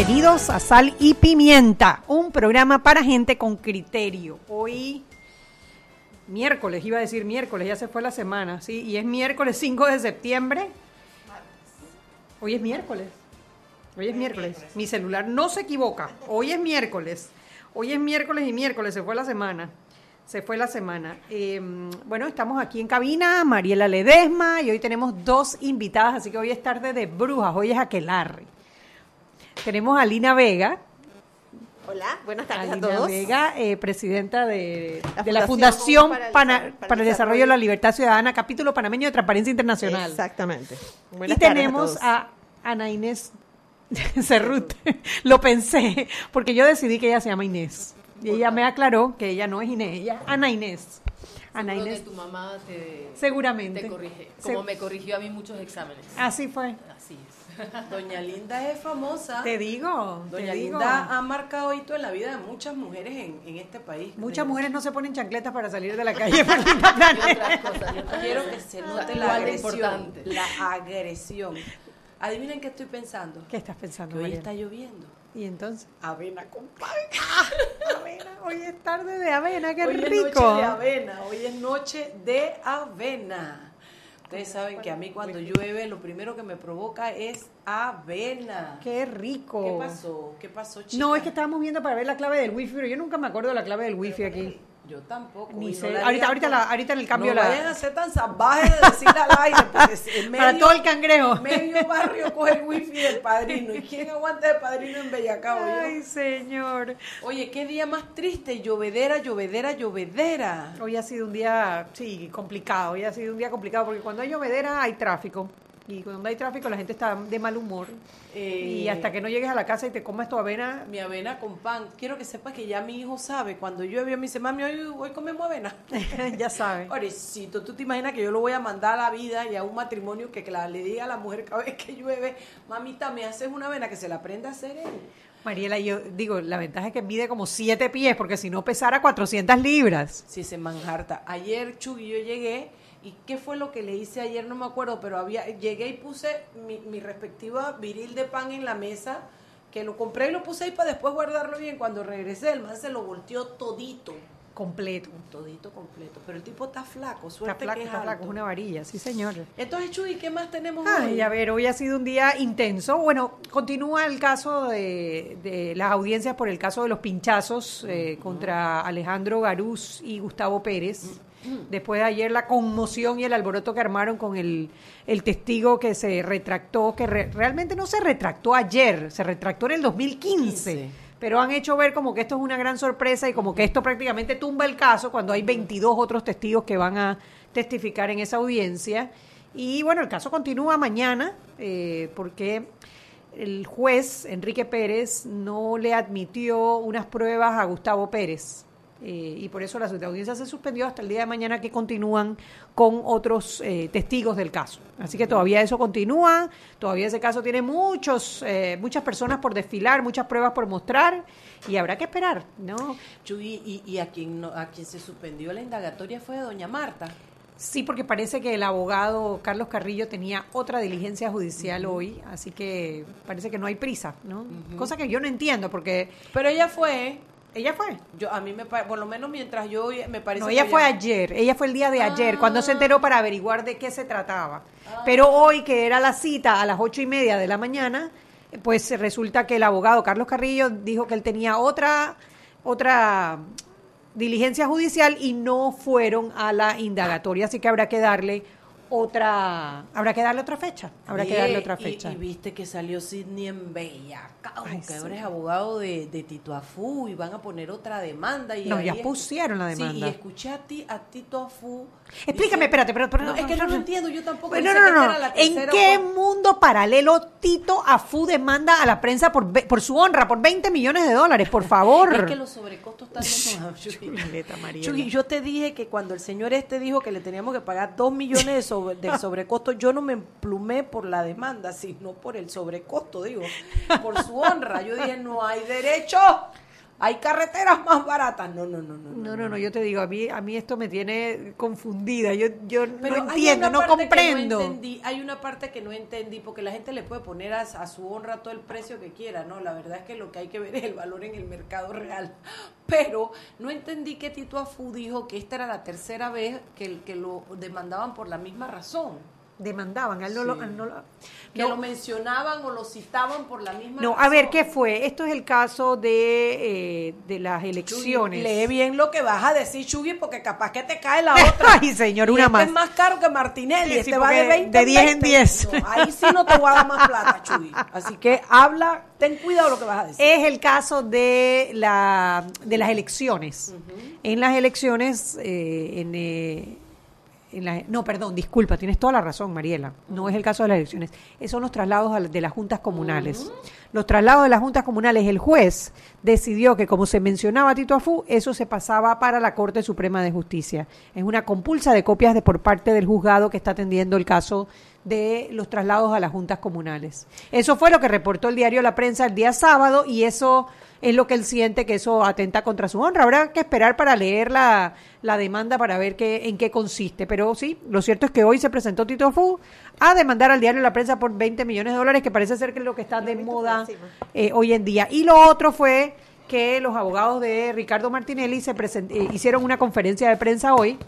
Bienvenidos a Sal y Pimienta, un programa para gente con criterio. Hoy, miércoles, iba a decir miércoles, ya se fue la semana, ¿sí? Y es miércoles 5 de septiembre. Hoy es miércoles. Hoy es miércoles. Mi celular no se equivoca. Hoy es miércoles. Hoy es miércoles y miércoles, se fue la semana. Se fue la semana. Eh, bueno, estamos aquí en cabina, Mariela Ledesma, y hoy tenemos dos invitadas, así que hoy es tarde de brujas, hoy es Aquelarre. Tenemos a Lina Vega. Hola, buenas tardes a, a todos. Vega, eh, presidenta de la, de la Fundación, para, el, Pana, para, para el, Desarrollo de la Libertad Ciudadana, capítulo panameño de Transparencia Internacional. Exactamente. Buenas y tenemos a, a, Ana Inés Cerrut. Lo pensé, porque yo decidí que ella se llama Inés. Y ella me aclaró que ella no es Inés, ella es Ana Inés. Ana Inés. que tu mamá te, Seguramente. te corrige, como Se... me corrigió a mí muchos exámenes. Así fue. Así es. Doña Linda es famosa. Te digo. Doña te Linda digo. ha marcado hito en la vida de muchas mujeres en, en este país. Muchas mujeres no se ponen chancletas para salir de la calle. otras cosas. Yo quiero que se note la agresión. Importante. La agresión. Adivinen qué estoy pensando. ¿Qué estás pensando? Que hoy está lloviendo. ¿Y entonces? Avena con pan. avena. Hoy es tarde de avena, qué hoy rico. es noche de avena. Hoy es noche de avena. Ustedes saben que a mí cuando llueve lo primero que me provoca es avena. Qué rico. ¿Qué pasó? ¿Qué pasó, chica? No, es que estábamos viendo para ver la clave del wifi, pero yo nunca me acuerdo de la clave del wifi aquí. Yo tampoco. Ni sé. no ahorita, ahorita, la, ahorita en el cambio no la... vayan a ser tan salvajes de decir al aire, porque en medio, Para todo el cangrejo. medio barrio coge el wifi del padrino. ¿Y quién aguanta el padrino en Bellacao? yo? Ay, señor. Oye, qué día más triste, llovedera, llovedera, llovedera. Hoy ha sido un día, sí, complicado. Hoy ha sido un día complicado porque cuando hay llovedera hay tráfico. Y cuando hay tráfico la gente está de mal humor. Eh, Y hasta que no llegues a la casa y te comas tu avena, Mi avena con pan. Quiero que sepas que ya mi hijo sabe, cuando llueve me dice, mami, hoy, hoy comemos avena. ya sabes. Pobrecito, tú te imaginas que yo lo voy a mandar a la vida y a un matrimonio que, que la- le diga a la mujer cada vez que llueve, mamita, me haces una avena que se la aprenda a hacer él. Mariela, yo digo, la ventaja es que mide como siete pies, porque si no pesara 400 libras. Sí, se manjarta. Ayer, Chugui, yo llegué y ¿qué fue lo que le hice ayer? No me acuerdo, pero había llegué y puse mi, mi respectiva viril de pan en la mesa, que lo compré y lo puse ahí para después guardarlo bien. Cuando regresé, el man se lo volteó todito, Completo. todito completo. Pero el tipo está flaco, Está suerte flaco, que es está flaco, es una varilla, sí señor. Entonces, Chugui, ¿qué más tenemos Ay, hoy? a ver, hoy ha sido un día intenso. Bueno, continúa el caso de, de las audiencias por el caso de los pinchazos eh, contra Alejandro Garús y Gustavo Pérez. Después de ayer la conmoción y el alboroto que armaron con el, el testigo que se retractó, que re- realmente no se retractó ayer, se retractó en el 2015. 15. Pero han hecho ver como que esto es una gran sorpresa y como que esto prácticamente tumba el caso cuando hay 22 otros testigos que van a testificar en esa audiencia. Y bueno, el caso continúa mañana eh, porque el juez Enrique Pérez no le admitió unas pruebas a Gustavo Pérez. Eh, y por eso la audiencia se suspendió hasta el día de mañana que continúan con otros eh, testigos del caso. Así que todavía eso continúa, todavía ese caso tiene muchos, eh, muchas personas por desfilar, muchas pruebas por mostrar y habrá que esperar, ¿no? Y a, quien no- a quien se suspendió la indagatoria fue a doña Marta. Sí, porque parece que el abogado Carlos Carrillo tenía otra diligencia judicial hoy, así que parece que no hay prisa, ¿no? Cosa que yo no entiendo, porque Pero ella fue, ella fue. yo a mí me por lo menos mientras yo me parece No, que ella fue ayer, ella fue el día de ayer, Ah. cuando se enteró para averiguar de qué se trataba. Pero hoy, que era la cita a las ocho y media de la mañana, pues resulta que el abogado Carlos Carrillo dijo que él tenía otra, otra diligencia judicial y no fueron a la indagatoria, así que habrá que darle otra, habrá que darle otra fecha, habrá que darle otra fecha. Y, viste que salió Sidney en Bellacao, Ay, que sí. ahora es abogado de, de Tito Afú y van a poner otra demanda. Y No, ya pusieron la Sí, demanda. y escuché a ti, a Tito Afú. Explícame, espérate, pero, pero No, es que no lo entiendo, yo tampoco. No, no, no, no. ¿En qué mundo paralelo Tito Afú demanda a la prensa por, por su honra, por 20 millones de dólares? Por favor. Es que los sobrecostos están Chuy. Yo te dije que cuando el señor este dijo que le teníamos que pagar dos millones de, sobre, de sobrecosto, yo no me emplumé por la demanda, sino por el sobrecosto, digo, por su honra. Yo dije, no hay derecho, hay carreteras más baratas. No, no, no, no. No, no, no, yo te digo, a mí, a mí esto me tiene confundida. Yo, yo Pero no entiendo, no comprendo. entendí, hay una parte que no entendí, porque la gente le puede poner a, a su honra todo el precio que quiera, ¿no? La verdad es que lo que hay que ver es el valor en el mercado real. Pero no entendí que Tito Afú dijo que esta era la tercera vez que, que lo demandaban por la misma razón. Demandaban, a él no lo- a él no lo- Que no. lo mencionaban o lo citaban por la misma No, razón. a ver, ¿qué fue? Esto es el caso de, eh, de las elecciones. Lee bien lo que vas a decir, Chugui, porque capaz que te cae la otra. Ay, señor, Y una este más. es más caro que Martinelli. Sí, este sí, va de porque 20 de 10 en 20. 10. No, ahí sí no te voy a dar más plata, Chugui. Así que habla, ten cuidado lo que vas a decir. Es el caso de, la, de las elecciones. En las elecciones, eh, en, eh, en la- no, perdón, disculpa, tienes toda la razón, Mariela. No es el caso de las elecciones. Esos son los traslados de las juntas comunales. Los traslados de las juntas comunales, el juez decidió que, como se mencionaba Tito Afú, eso se pasaba para la Corte Suprema de Justicia. Es una compulsa de copias de por parte del juzgado que está atendiendo el caso de los traslados a las juntas comunales. Eso fue lo que reportó el diario La Prensa el día sábado y eso es lo que él siente que eso atenta contra su honra. Habrá que esperar para leer la, la demanda para ver qué, en qué consiste. Pero sí, lo cierto es que hoy se presentó Tito Fu a demandar al diario La Prensa por 20 millones de dólares, que parece ser que es lo que está de moda eh, hoy en día. Y lo otro fue que los abogados de Ricardo Martinelli se eh, hicieron una conferencia de prensa hoy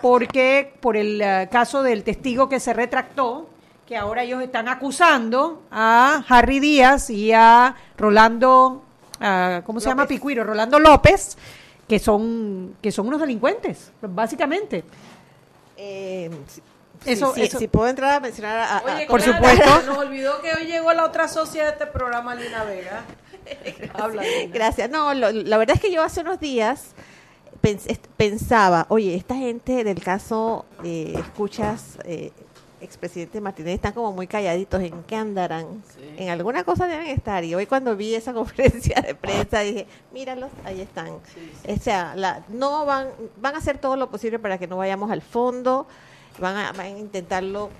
porque por el eh, caso del testigo que se retractó, que ahora ellos están acusando a Harry Díaz y a Rolando, ¿cómo se llama? Picuiro, Rolando López, que son, que son unos delincuentes, básicamente. Eh, sí, Eso- sí, sí, eso- si puedo entrar a mencionar a, a- Oye, por Clara, supuesto. se Nos olvidó que hoy llegó la otra socia de este programa, Lina Vega. Habla, Lina. Gracias. No, lo- la verdad es que yo hace unos días pens- pensaba, oye, esta gente del caso, eh, escuchas, eh, expresidente Martínez, están como muy calladitos, ¿en qué andarán? Sí. En alguna cosa deben estar. Y hoy cuando vi esa conferencia de prensa dije, míralos, ahí están. O sea, la, no van, van a hacer todo lo posible para que no vayamos al fondo, van a, van a intentarlo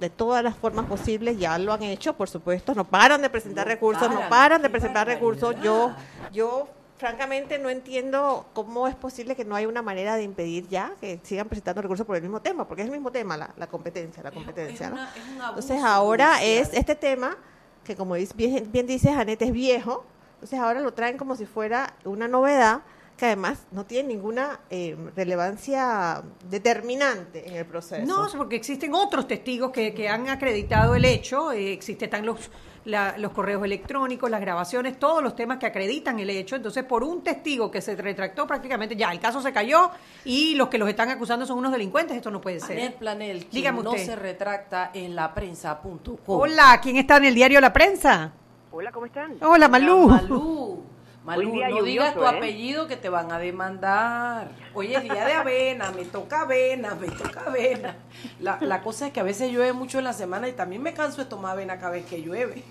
de todas las formas posibles, ya lo han hecho, por supuesto, no paran de presentar No recursos, no paran, de presentar recursos. Yo, yo francamente no entiendo cómo es posible que no hay una manera de impedir ya que sigan presentando recursos por el mismo tema, porque es el mismo tema, la, la competencia, la competencia, es ¿no? una- es un abuso Entonces ahora judicial. es este tema que como dice- bien, bien dice Janet es viejo, entonces ahora lo traen como si fuera una novedad que además no tiene ninguna eh, relevancia determinante en el proceso. No, porque existen otros testigos que, que han acreditado el hecho, eh, existen están los, la- los correos electrónicos, las grabaciones, todos los temas que acreditan el hecho. Entonces, por un testigo que se retractó prácticamente, ya, el caso se cayó y los que los están acusando son unos delincuentes, esto no puede ser. Planel, Dígame no se retracta en la prensa.com. Hola, ¿quién está en el diario La Prensa? Hola, ¿cómo están? Hola, Malú. Malú. Malú, Hoy día no digas lluvioso, tu ¿eh? apellido que te van a demandar. Hoy es día de avena, me toca avena, me toca avena. La, la cosa es que a veces llueve mucho en la semana y también me canso de tomar avena cada vez que llueve.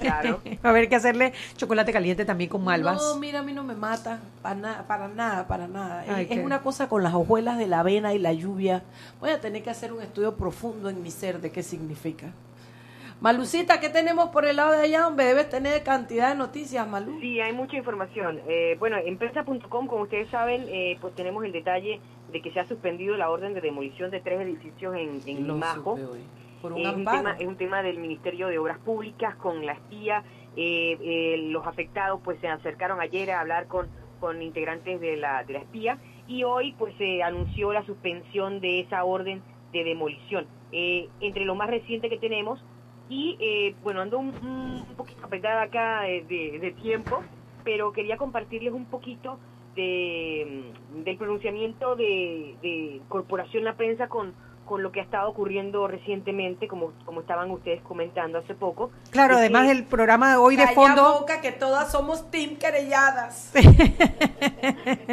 Claro. Va a haber que hacerle chocolate caliente también con malvas. No, mira, a mí no me mata, para nada, para nada, para nada. Ay, es, qué- es una cosa con las hojuelas de la avena y la lluvia. Voy a tener que hacer un estudio profundo en mi ser de qué significa. Malucita, ¿qué tenemos por el lado de allá donde debes tener cantidad de noticias, Malú? Sí, hay mucha información. Eh, bueno, en prensa.com, como ustedes saben, eh, pues tenemos el detalle de que se ha suspendido la orden de demolición de tres edificios en, en Lo Limajo. Por un Es un, tema, es un tema del Ministerio de Obras Públicas con la espía. Eh, eh, los afectados pues se acercaron ayer a hablar con, con integrantes de la, de la espía y hoy pues se anunció la suspensión de esa orden de demolición. Eh, entre lo más reciente que tenemos y eh, bueno, ando un, un poquito apretada acá de, de- de tiempo, pero quería compartirles un poquito de, mm, del pronunciamiento de, de Corporación La Prensa con, con lo que ha estado ocurriendo recientemente, como, como estaban ustedes comentando hace poco. Claro, además del programa de hoy de fondo. boca que todas somos team querelladas.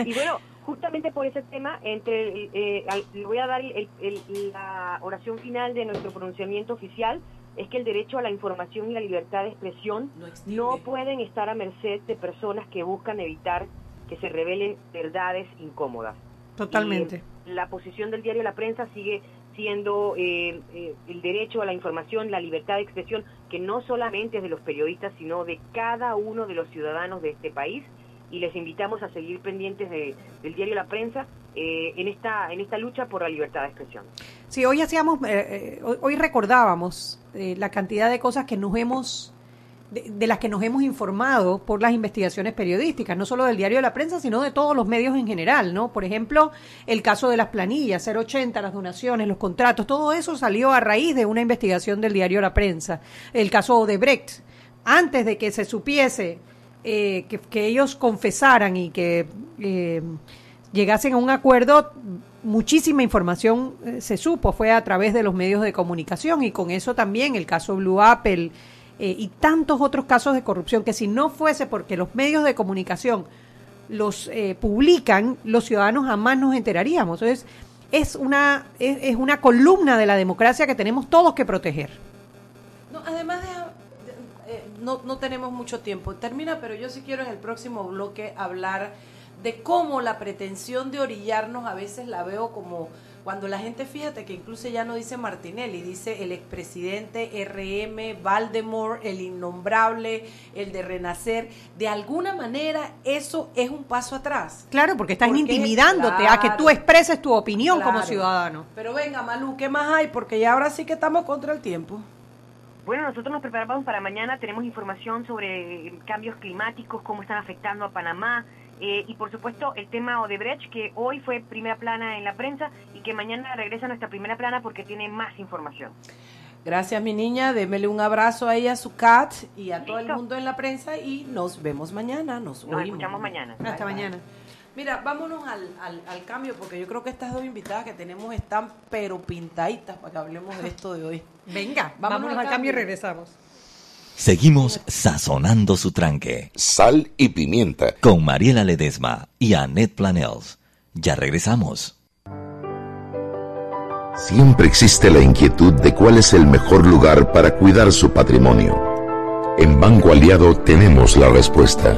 Y bueno, justamente por ese tema, entre eh, le voy a dar el- el- la oración final de nuestro pronunciamiento oficial, es que el derecho a la información y la libertad de expresión No pueden estar a merced de personas que buscan evitar que se revelen verdades incómodas. Totalmente. Y la posición del diario La Prensa sigue siendo eh, eh, el derecho a la información, la libertad de expresión, que no solamente es de los periodistas, sino de cada uno de los ciudadanos de este país. Y les invitamos a seguir pendientes de- del diario La Prensa eh, en, esta, en esta lucha por la libertad de expresión. Sí, hoy hacíamos, eh, eh, hoy, recordábamos eh, la cantidad de cosas que nos hemos, de, de las que nos hemos informado por las investigaciones periodísticas, no solo del diario de la prensa, sino de todos los medios en general, ¿no? Por ejemplo, el caso de las planillas, 080, las donaciones, los contratos, todo eso salió a raíz de una investigación del diario La Prensa. El caso de Brecht, antes de que se supiese eh, que, que ellos confesaran y que eh, llegasen a un acuerdo, muchísima información eh, se supo, fue a través de los medios de comunicación y con eso también el caso Blue Apple eh, y tantos otros casos de corrupción que si no fuese porque los medios de comunicación los eh, publican, los ciudadanos jamás nos enteraríamos. Entonces, es una, es, es una columna de la democracia que tenemos todos que proteger. No, no tenemos mucho tiempo. Termina, pero yo sí quiero en el próximo bloque hablar de cómo la pretensión de orillarnos a veces la veo como cuando la gente, fíjate que incluso ya no dice Martinelli, dice el expresidente RM, Valdemort, el innombrable, el de Renacer. De alguna manera eso es un paso atrás. Claro, porque están Porque, intimidándote a que tú expreses tu opinión como ciudadano. Pero venga, Malú, ¿qué más hay? Porque ya ahora sí que estamos contra el tiempo. Bueno, nosotros nos preparamos para mañana, tenemos información sobre eh, cambios climáticos, cómo están afectando a Panamá eh, y por supuesto el tema Odebrecht, que hoy fue primera plana en la prensa y que mañana regresa a nuestra primera plana porque tiene más información. Gracias, mi niña. Démele un abrazo a ella, a su cat y a todo el mundo en la prensa y nos vemos mañana. Nos, Nos oímos escuchamos mañana. Hasta mañana. Mira, vámonos al, al, al cambio porque yo creo que estas dos invitadas que tenemos están pero pintaditas para que hablemos de esto de hoy. Venga, Vámonos vámonos al al cambio y cambio. regresamos. Seguimos sazonando su tranque Sal y pimienta. con Mariela Ledesma y Annette Planels. Ya regresamos. Siempre existe la inquietud de cuál es el mejor lugar para cuidar su patrimonio. En Banco Aliado tenemos la respuesta.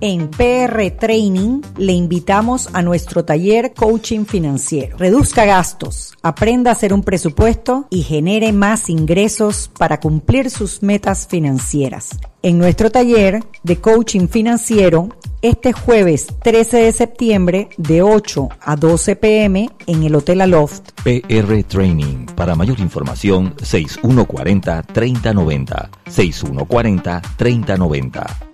En PR Training le invitamos a nuestro taller Coaching Financiero. Reduzca gastos, aprenda a hacer un presupuesto y genere más ingresos para cumplir sus metas financieras. En nuestro taller de Coaching Financiero, este jueves 13 de septiembre de 8 a 12 pm en el Hotel Aloft. PR Training. Para mayor información, 6140-3090. 6140-3090.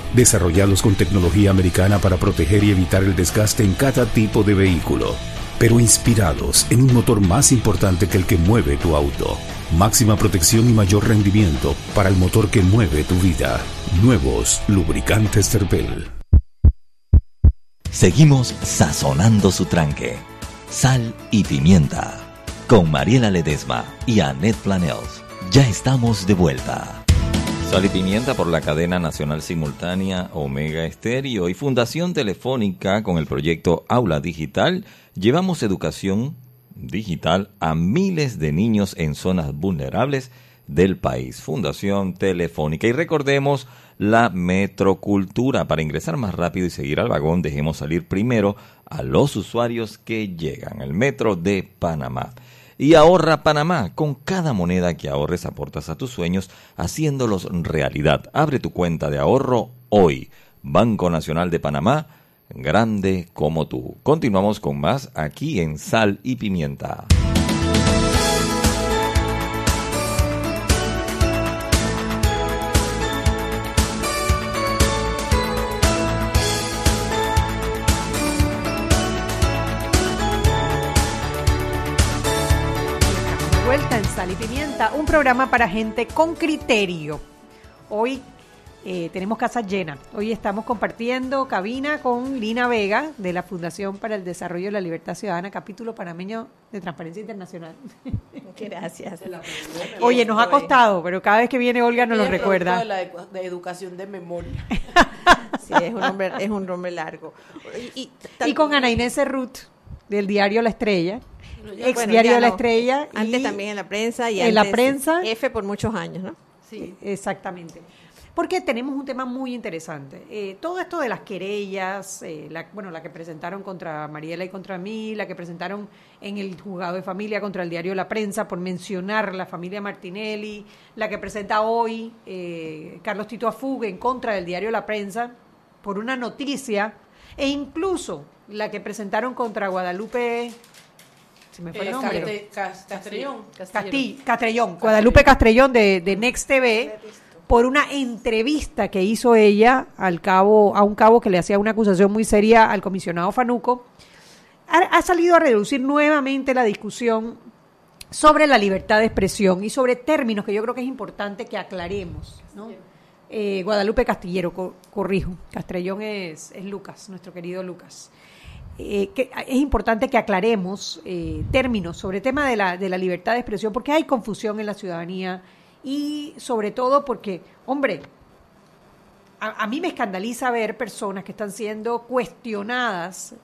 desarrollados con tecnología americana para proteger y evitar el desgaste en cada tipo de vehículo, pero inspirados en un motor más importante que el que mueve tu auto. Máxima protección y mayor rendimiento para el motor que mueve tu vida. Nuevos lubricantes Terpel. Seguimos sazonando su tranque. Sal y pimienta. Con Mariela Ledesma y Annette Planels. Ya estamos de vuelta. Sal y pimienta por la cadena nacional simultánea Omega Estéreo y Fundación Telefónica con el proyecto Aula Digital. Llevamos educación digital a miles de niños en zonas vulnerables del país. Fundación Telefónica. Y recordemos la metrocultura. Para ingresar más rápido y seguir al vagón, dejemos salir primero a los usuarios que llegan. El metro de Panamá. Y ahorra Panamá. Con cada moneda que ahorres aportas a tus sueños haciéndolos realidad. Abre tu cuenta de ahorro hoy. Banco Nacional de Panamá, grande como tú. Continuamos con más aquí en Sal y Pimienta. Y Pimienta, un programa para gente con criterio. Hoy eh, tenemos casa llena. Hoy estamos compartiendo cabina con Lina Vega de la Fundación para el Desarrollo de la Libertad Ciudadana, capítulo panameño de Transparencia Internacional. Gracias. Oye, nos ha costado, pero cada vez que viene Olga nos lo recuerda. De, la edu- de educación de memoria. Sí, es un nombre, es un nombre largo. Y, Y con Ana Inés Ruth del diario La Estrella, ex Bueno, diario de La no. Estrella. Antes y también en la prensa y en la antes prensa. F por muchos años, ¿no? Sí, exactamente. Porque tenemos un tema muy interesante. Eh, todo esto de las querellas, eh, la, bueno, la que presentaron contra Mariela y contra mí, la que presentaron en el juzgado de familia contra el diario La Prensa por mencionar la familia Martinelli, la que presenta hoy eh, Carlos Tito Afugue en contra del diario La Prensa por una noticia, e incluso la que presentaron contra Guadalupe. Se me fue el Eh, nombre. Cate- Cas- Castrillón. Casti- Castrellón, Guadalupe Castrellón de, de Next TV, por una entrevista que hizo ella al cabo, a un cabo que le hacía una acusación muy seria al comisionado Fanuco, ha, ha salido a reducir nuevamente la discusión sobre la libertad de expresión y sobre términos que yo creo que es importante que aclaremos. ¿no? Eh, Guadalupe Castillero, co- corrijo, Castrellón es, es Lucas, nuestro querido Lucas. Eh, que es importante que aclaremos eh, términos sobre el tema de la, de la libertad de expresión, porque hay confusión en la ciudadanía y sobre todo porque, hombre, a, a mí me escandaliza ver personas que están siendo cuestionadas,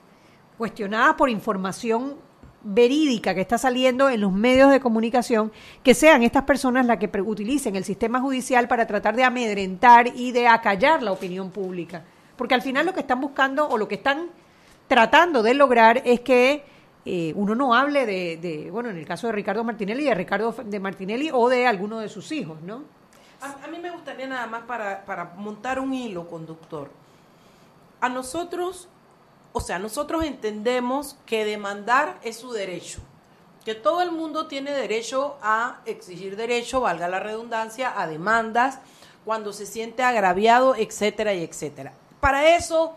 cuestionadas por información verídica que está saliendo en los medios de comunicación, que sean estas personas las que utilicen el sistema judicial para tratar de amedrentar y de acallar la opinión pública. Porque al final lo que están buscando o lo que están tratando de lograr es que eh, uno no hable de, bueno, en el caso de Ricardo Martinelli, de Ricardo de Martinelli o de alguno de sus hijos, ¿no? A, a mí me gustaría nada más para, para montar un hilo conductor. A nosotros, o sea, nosotros entendemos que demandar es su derecho, que todo el mundo tiene derecho a exigir derecho, valga la redundancia, a demandas, cuando se siente agraviado, etcétera y etcétera. Para eso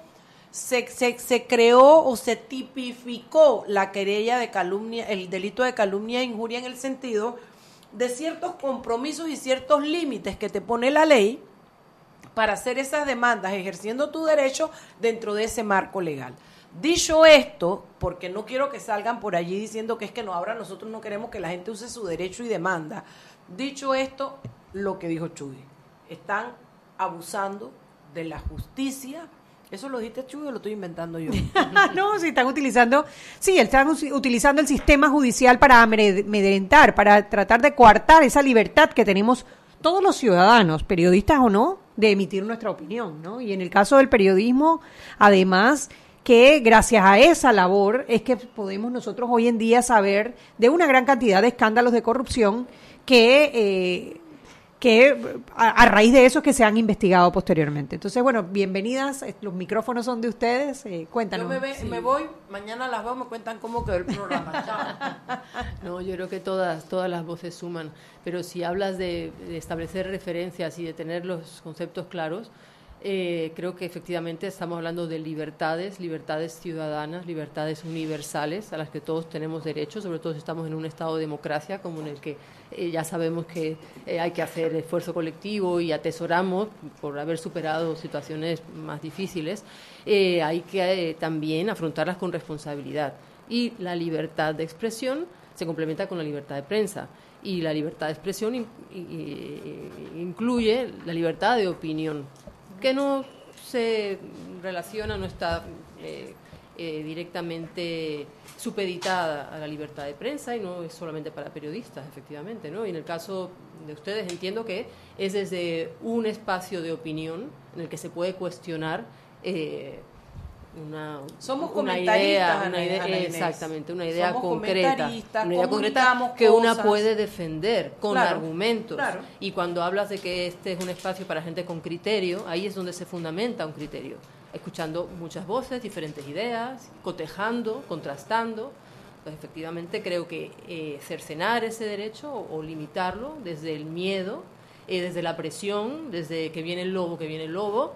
se, se, creó o se tipificó la querella de calumnia, el delito de calumnia e injuria en el sentido de ciertos compromisos y ciertos límites que te pone la ley para hacer esas demandas, ejerciendo tu derecho dentro de ese marco legal. Dicho esto, porque no quiero que salgan por allí diciendo que es que no, ahora nosotros no queremos que la gente use su derecho y demanda. Dicho esto, lo que dijo Chuy, están abusando de la justicia. ¿Eso lo dijiste o lo estoy inventando yo? no, si están utilizando, sí, están utilizando el sistema judicial para amedrentar, para tratar de coartar esa libertad que tenemos todos los ciudadanos, periodistas o no, de emitir nuestra opinión, ¿no? Y en el caso del periodismo, además, que gracias a esa labor es que podemos nosotros hoy en día saber de una gran cantidad de escándalos de corrupción que eh, que a, raíz de eso es que se han investigado posteriormente. Entonces, bueno, bienvenidas, los micrófonos son de ustedes, eh, cuéntanos. Yo me, me, voy, mañana las veo, me cuentan cómo quedó el programa. no, yo creo que todas, todas las voces suman, pero si hablas de, de establecer referencias y de tener los conceptos claros, eh, creo que efectivamente estamos hablando de libertades, libertades ciudadanas, libertades universales a las que todos tenemos derecho, sobre todo si estamos en un estado de democracia como en el que eh, ya sabemos que eh, hay que hacer esfuerzo colectivo y atesoramos por haber superado situaciones más difíciles, hay que también afrontarlas con responsabilidad. Y la libertad de expresión se complementa con la libertad de prensa y la libertad de expresión incluye la libertad de opinión que no se relaciona, no está eh, eh, directamente supeditada a la libertad de prensa y no es solamente para periodistas, efectivamente. ¿no? Y en el caso de ustedes entiendo que es desde un espacio de opinión en el que se puede cuestionar eh, una, somos una idea, una idea exactamente, una idea concreta, una idea concreta que una puede defender con argumentos. Y cuando hablas de que este es un espacio para gente con criterio, ahí es donde se fundamenta un criterio, escuchando muchas voces, diferentes ideas, cotejando, contrastando. Pues efectivamente creo que eh, cercenar ese derecho o, limitarlo desde el miedo, eh, desde la presión, desde que viene el lobo, que viene el lobo,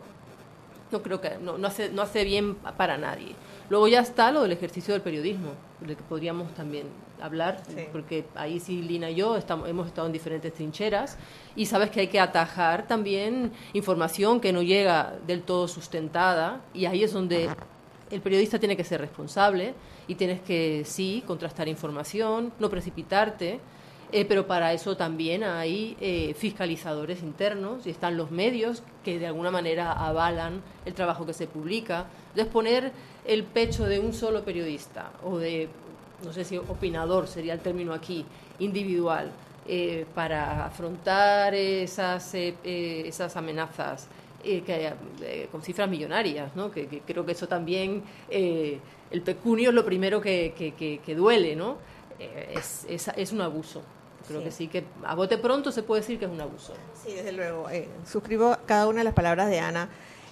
no creo que no, no, hace, no hace bien para nadie. Luego ya está lo del ejercicio del periodismo, del que podríamos también hablar, porque ahí sí Lina y yo estamos, hemos estado en diferentes trincheras y sabes que hay que atajar también información que no llega del todo sustentada y ahí es donde el periodista tiene que ser responsable y tienes que, sí, contrastar información, no precipitarte, eh, pero para eso también hay eh, fiscalizadores internos y están los medios que de alguna manera avalan el trabajo que se publica. Entonces poner el pecho de un solo periodista o de, no sé si opinador sería el término aquí, individual, eh, para afrontar esas, esas amenazas que, con cifras millonarias, ¿no? que, creo que eso también, el pecunio es lo primero que, que duele, ¿no? Es, es, es un abuso. Creo que sí, que a bote pronto se puede decir que es un abuso. Sí, desde luego. Eh, suscribo cada una de las palabras de Ana.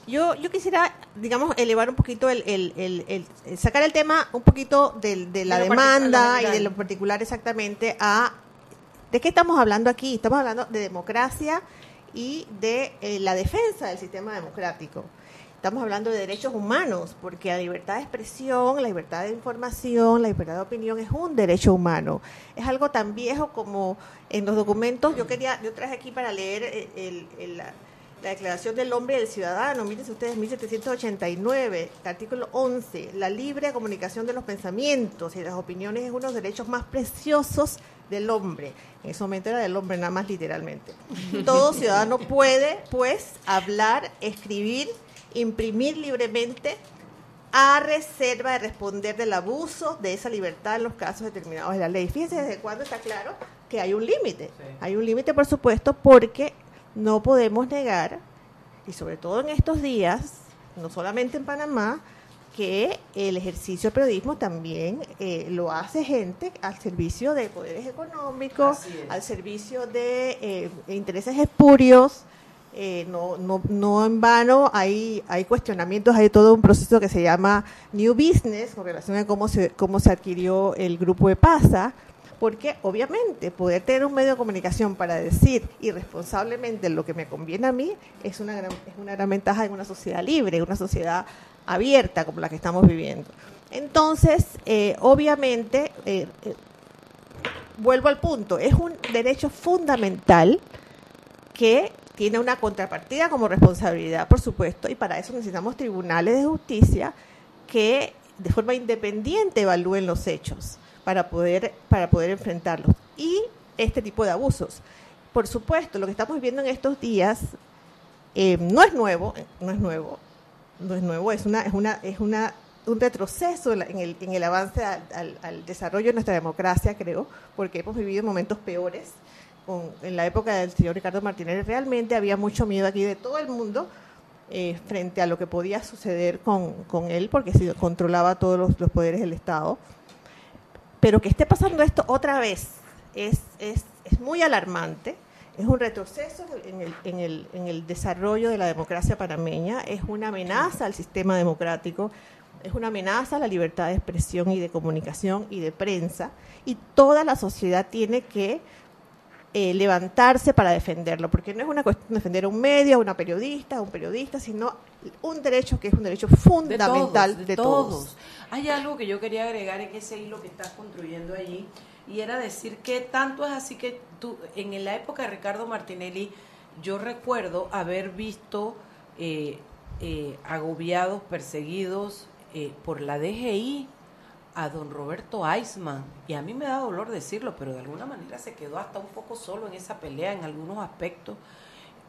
Yo, yo quisiera, digamos, elevar un poquito el, el, el, sacar el tema un poquito de, de la demanda y de lo particular exactamente a de qué estamos hablando aquí. Estamos hablando de democracia y de eh, la defensa del sistema democrático. Estamos hablando de derechos humanos, porque la libertad de expresión, la libertad de información, la libertad de opinión es un derecho humano. Es algo tan viejo como en los documentos. Yo quería, yo traje aquí para leer el, la, Declaración del Hombre y del Ciudadano, mírense ustedes, 1789, artículo 11, la libre comunicación de los pensamientos y las opiniones es uno de los derechos más preciosos del hombre. En ese momento era del hombre, nada más literalmente. Todo ciudadano puede, pues, hablar, escribir, imprimir libremente a reserva de responder del abuso de esa libertad en los casos determinados de la ley. Fíjense desde cuándo está claro que hay un límite. Hay un límite, por supuesto, porque no podemos negar, y sobre todo en estos días, no solamente en Panamá, que el ejercicio del periodismo también eh, lo hace gente al servicio de poderes económicos, al servicio de eh, intereses espurios, eh, no, no, no en vano hay, hay cuestionamientos, hay todo un proceso que se llama New Business con relación a cómo se, cómo se adquirió el grupo de PASA, porque obviamente poder tener un medio de comunicación para decir irresponsablemente lo que me conviene a mí es una gran, es una gran ventaja en una sociedad libre, una sociedad abierta como la que estamos viviendo. Entonces, eh, obviamente, eh, vuelvo al punto, es un derecho fundamental que tiene una contrapartida como responsabilidad, por supuesto, y para eso necesitamos tribunales de justicia que de forma independiente evalúen los hechos para poder, para poder enfrentarlos. Y este tipo de abusos. Por supuesto, lo que estamos viendo en estos días eh, no es nuevo, no es nuevo, no es nuevo, es una, es una, es una un retroceso en el, en el avance al, al desarrollo de nuestra democracia, creo, porque hemos vivido momentos peores en la época del señor Ricardo Martínez, realmente había mucho miedo aquí de todo el mundo eh, frente a lo que podía suceder con, con él, porque controlaba todos los, poderes del Estado. Pero que esté pasando esto otra vez es, es, muy alarmante es un retroceso en, el, en el, desarrollo de la democracia panameña, es una amenaza al sistema democrático, es una amenaza a la libertad de expresión y de comunicación y de prensa, y toda la sociedad tiene que eh, levantarse para defenderlo, porque no es una cuestión de defender a un medio, a una periodista, a un periodista, sino un derecho que es un derecho fundamental de todos. Hay algo que yo quería agregar en ese hilo que estás construyendo allí, y era decir que tanto es así que tú, en la época de Ricardo Martinelli, yo recuerdo haber visto eh, eh, agobiados, perseguidos por la DGI a don Roberto Eisman, y a mí me da dolor decirlo, pero de alguna manera se quedó hasta un poco solo en esa pelea en algunos aspectos.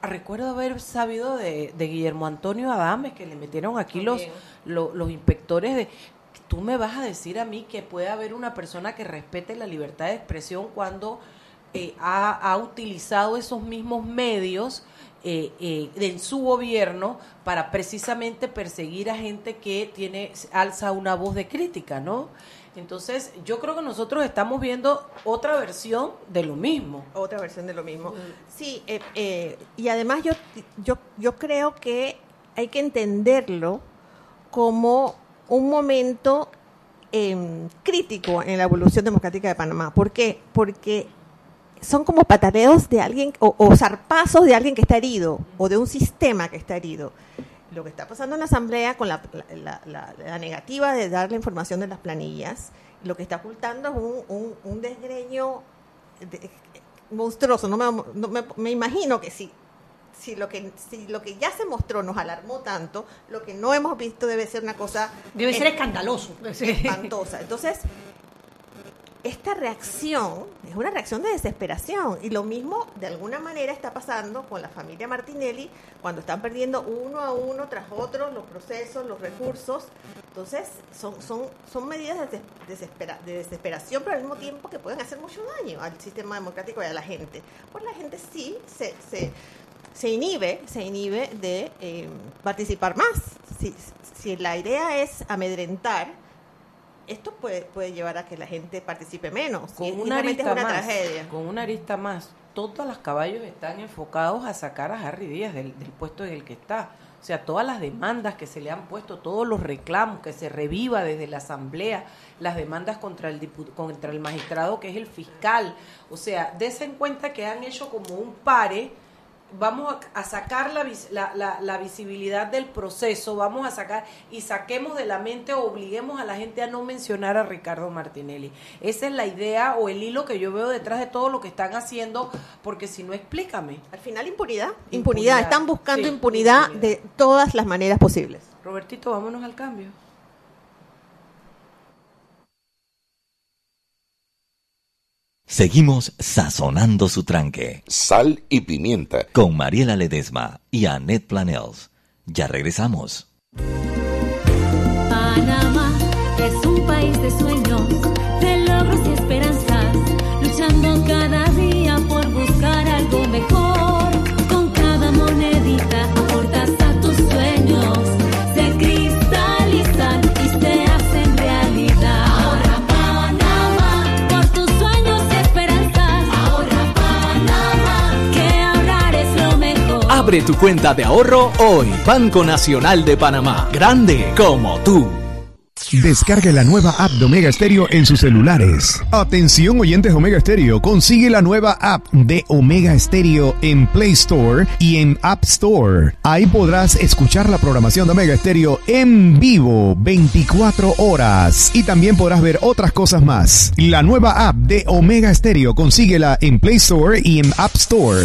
Recuerdo haber sabido de, Guillermo Antonio Adames, que le metieron aquí los, los, inspectores de... Tú me vas a decir a mí que puede haber una persona que respete la libertad de expresión cuando eh, ha, ha utilizado esos mismos medios eh, eh, en su gobierno para precisamente perseguir a gente que tiene alza una voz de crítica, ¿no? Entonces, yo creo que nosotros estamos viendo otra versión de lo mismo. Otra versión de lo mismo. Sí, eh, y además yo, yo, yo creo que hay que entenderlo como un momento em, crítico en la evolución democrática de Panamá. ¿Por qué? Porque son como pataleos de alguien o, zarpazos de alguien que está herido o de un sistema que está herido. Lo que está pasando en la Asamblea con la, negativa de dar la información de las planillas, lo que está ocultando es un, un, desgreño monstruoso. No, me, imagino que sí. Si lo que si lo que ya se mostró nos alarmó tanto, lo que no hemos visto debe ser una cosa debe ser escandaloso, espantosa. Entonces, esta reacción es una reacción de desesperación y lo mismo de alguna manera está pasando con la familia Martinelli cuando están perdiendo uno a uno tras otro los procesos, los recursos. Entonces son, son, son medidas de, de desesperación, pero al mismo tiempo que pueden hacer mucho daño al sistema democrático y a la gente. Pues la gente sí se, se, se inhibe, se inhibe de eh, participar más. Si, si la idea es amedrentar, esto puede, puede llevar a que la gente participe menos. Con una arista más, tragedia. Con una arista más, todos los caballos están enfocados a sacar a Harry Díaz del, puesto en el que está. O sea, todas las demandas que se le han puesto, todos los reclamos que se reviva desde la Asamblea, las demandas contra el, contra el magistrado que es el fiscal. O sea, desen cuenta que han hecho como un pare vamos a, sacar la, la, visibilidad del proceso, vamos a sacar y saquemos de la mente o obliguemos a la gente a no mencionar a Ricardo Martinelli. Esa es la idea o el hilo que yo veo detrás de todo lo que están haciendo, porque si no, explícame. Al final, impunidad. Impunidad. Están buscando impunidad de todas las maneras posibles. Robertito, vámonos al cambio. Seguimos sazonando su tranque. Sal y pimienta. Con Mariela Ledesma y Annette Planels. Ya regresamos. Panamá es un país de sueños, de logros y esperanzas, luchando cada día por buscar algo mejor. Abre tu cuenta de ahorro hoy. Banco Nacional de Panamá. Grande como tú. Descargue la nueva app de Omega Stereo en sus celulares. Atención oyentes Omega Stereo, consigue la nueva app de Omega Stereo en Play Store y en App Store. Ahí podrás escuchar la programación de Omega Stereo en vivo 24 horas y también podrás ver otras cosas más. La nueva app de Omega Stereo consíguela en Play Store y en App Store.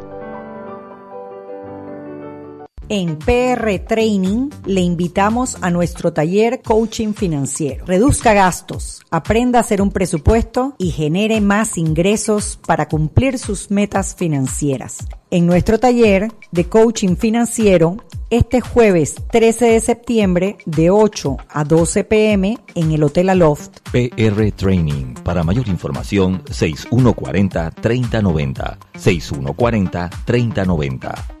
En PR Training le invitamos a nuestro taller Coaching Financiero. Reduzca gastos, aprenda a hacer un presupuesto y genere más ingresos para cumplir sus metas financieras. En nuestro taller de Coaching Financiero, este jueves 13 de septiembre de 8 a 12 pm en el Hotel Aloft. PR Training. Para mayor información, 6140-3090. 6140-3090.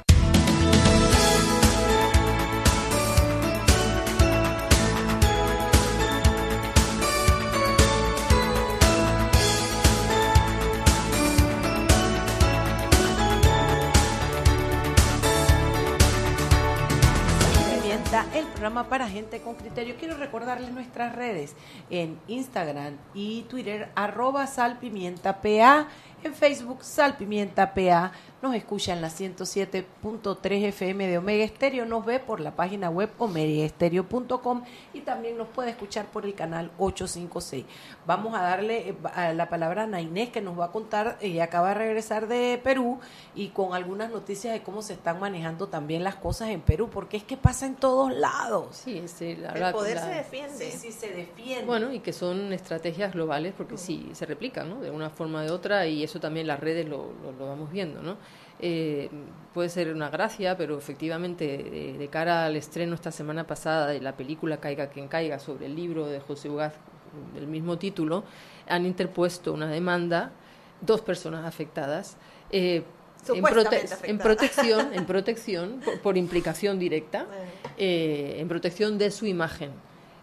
Para gente con criterio. Quiero recordarles nuestras redes en Instagram y Twitter, arroba salpimientapa, en Facebook salpimientapa, nos escucha en la 107.3 FM de Omega Estéreo, nos ve por la página web omegaestereo.com y también nos puede escuchar por el canal 856. Vamos a darle eh, la palabra a Nainés que nos va a contar, ella acaba de regresar de Perú y con algunas noticias de cómo se están manejando también las cosas en Perú, porque es que pasa en todos lados. Sí, sí, la, el poder se defiende. Sí, sí, se defiende. Bueno, y que son estrategias globales porque sí, se replican, ¿no? De una forma o de otra y eso también las redes lo, lo, lo vamos viendo, ¿no? Eh, puede ser una gracia, pero efectivamente, de cara al estreno esta semana pasada de la película Caiga quien caiga sobre el libro de José Ugaz del mismo título, han interpuesto una demanda, dos personas afectadas, eh, en, protección, en protección por, implicación directa, eh, en protección de su imagen.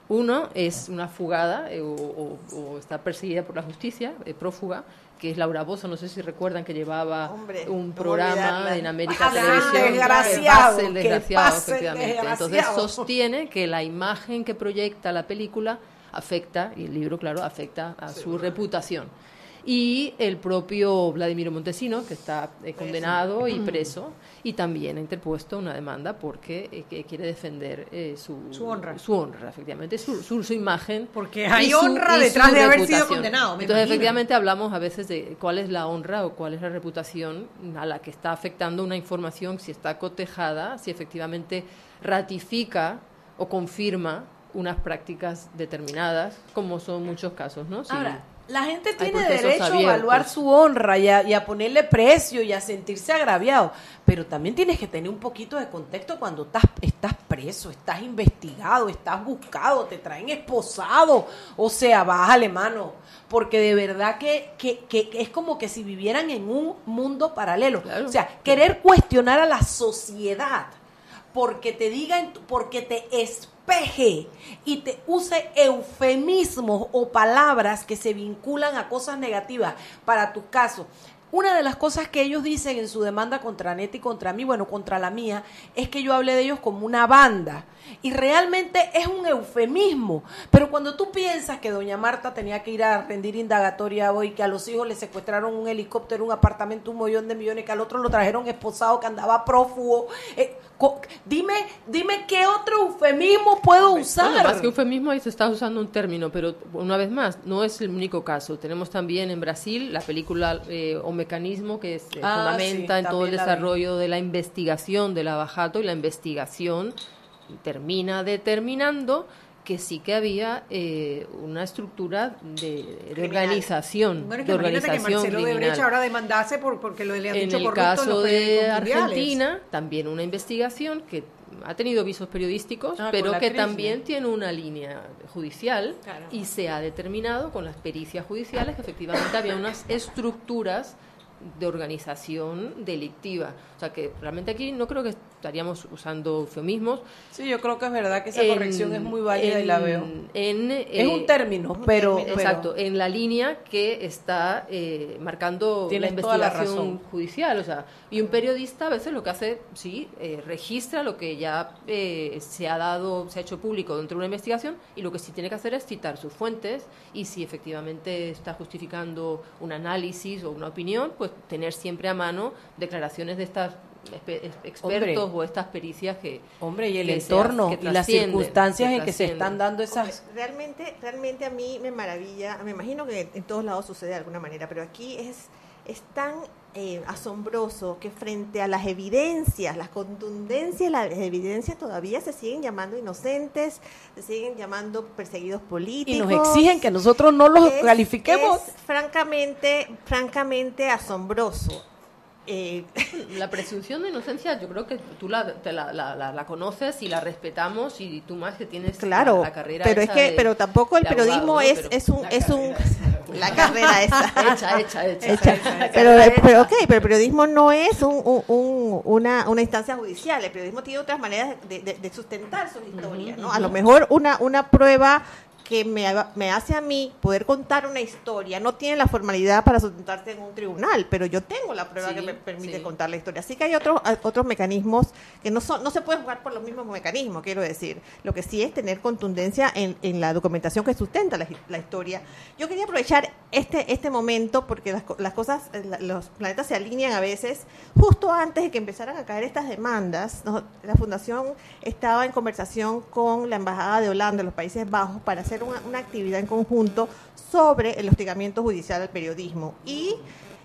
Uno es una fugada o, está perseguida por la justicia, prófuga, que es Laura Bozo, no sé si recuerdan que llevaba un programa en América Televisión. Desgraciado, el desgraciado, efectivamente. Entonces sostiene que la imagen que proyecta la película afecta, y el libro, claro, afecta a su reputación y el propio Vladimiro Montesino, que está eh, condenado y preso, y también ha interpuesto una demanda porque eh, quiere defender eh, su, su, honra. Su honra, efectivamente, su, su, imagen. Porque hay honra detrás de haber sido condenado. Entonces, efectivamente, hablamos a veces de cuál es la honra o cuál es la reputación a la que está afectando una información, si está cotejada, si efectivamente ratifica o confirma unas prácticas determinadas, como son muchos casos, ¿no? Ahora, la gente tiene derecho a evaluar su honra y a, ponerle precio y a sentirse agraviado, pero también tienes que tener un poquito de contexto cuando estás, estás preso, estás investigado, estás buscado, te traen esposado, o sea, bájale mano, porque de verdad que, que, que es como que si vivieran en un mundo paralelo. o sea, querer cuestionar a la sociedad porque te digan, porque te espeje y te use eufemismos o palabras que se vinculan a cosas negativas para tu caso. Una de las cosas que ellos dicen en su demanda contra Neti y contra mí, bueno, contra la mía, es que yo hablé de ellos como una banda. Y realmente es un eufemismo. Pero cuando tú piensas que doña Marta tenía que ir a rendir indagatoria hoy, que a los hijos le secuestraron un helicóptero, un apartamento, un millón de millones, que al otro lo trajeron esposado, que andaba prófugo. Eh, dime, dime qué otro eufemismo puedo usar. Bueno, más que eufemismo ahí se está usando un término, pero una vez más, no es el único caso. Tenemos también en Brasil la película eh, O Mecanismo, que se ah, fundamenta en todo el desarrollo de la investigación de la Bajato y la investigación termina determinando que sí que había eh, una estructura de, organización, bueno, de organización que Marcelo criminal. ahora demandase por, porque lo le han en dicho el caso de Argentina, también una investigación que ha tenido visos periodísticos, ah, pero que también tiene una línea judicial y se ha determinado con las pericias judiciales que efectivamente había unas estructuras de organización delictiva. O sea que realmente aquí no creo que estaríamos usando eufemismos. Sí, yo creo que es verdad que esa corrección es muy válida y la veo. En, es un eh, término, pero... Exacto, en la línea que está eh, marcando la investigación judicial. O sea, y un periodista a veces lo que hace, sí, eh, registra lo que ya se ha dado, se ha hecho público dentro de una investigación y lo que sí tiene que hacer es citar sus fuentes y si efectivamente está justificando un análisis o una opinión, pues tener siempre a mano declaraciones de estas expertos o estas pericias que hombre y el entorno y las circunstancias en que se están dando esas realmente realmente a mí me maravilla me imagino que en todos lados sucede de alguna manera pero aquí es es tan eh, asombroso que frente a las evidencias, las contundencias, las evidencias todavía se siguen llamando inocentes, se siguen llamando perseguidos políticos. Y nos exigen que nosotros no los califiquemos. francamente, francamente asombroso. Eh, la presunción de inocencia yo creo que tú la, la, conoces y la respetamos y tú más que tienes claro, la, carrera pero es que pero tampoco el periodismo es, es un es un la carrera esa. Hecha, hecha, hecha, pero pero ok pero el periodismo no es un, un, una, una instancia judicial. El periodismo tiene otras maneras de, de, sustentar su historia ¿no? a lo mejor una una prueba que me, me, hace a mí poder contar una historia. No tiene la formalidad para sustentarse en un tribunal, pero yo tengo la prueba que me permite contar la historia. Así que hay otros otros mecanismos que no son no se pueden jugar por los mismos mecanismos, quiero decir. Lo que sí es tener contundencia en, en la documentación que sustenta la, la, historia. Yo quería aprovechar este este momento porque las, las cosas, eh, los planetas se alinean a veces. Justo antes de que empezaran a caer estas demandas, la Fundación estaba en conversación con la Embajada de Holanda, los Países Bajos, para hacer una, actividad en conjunto sobre el hostigamiento judicial al periodismo. Y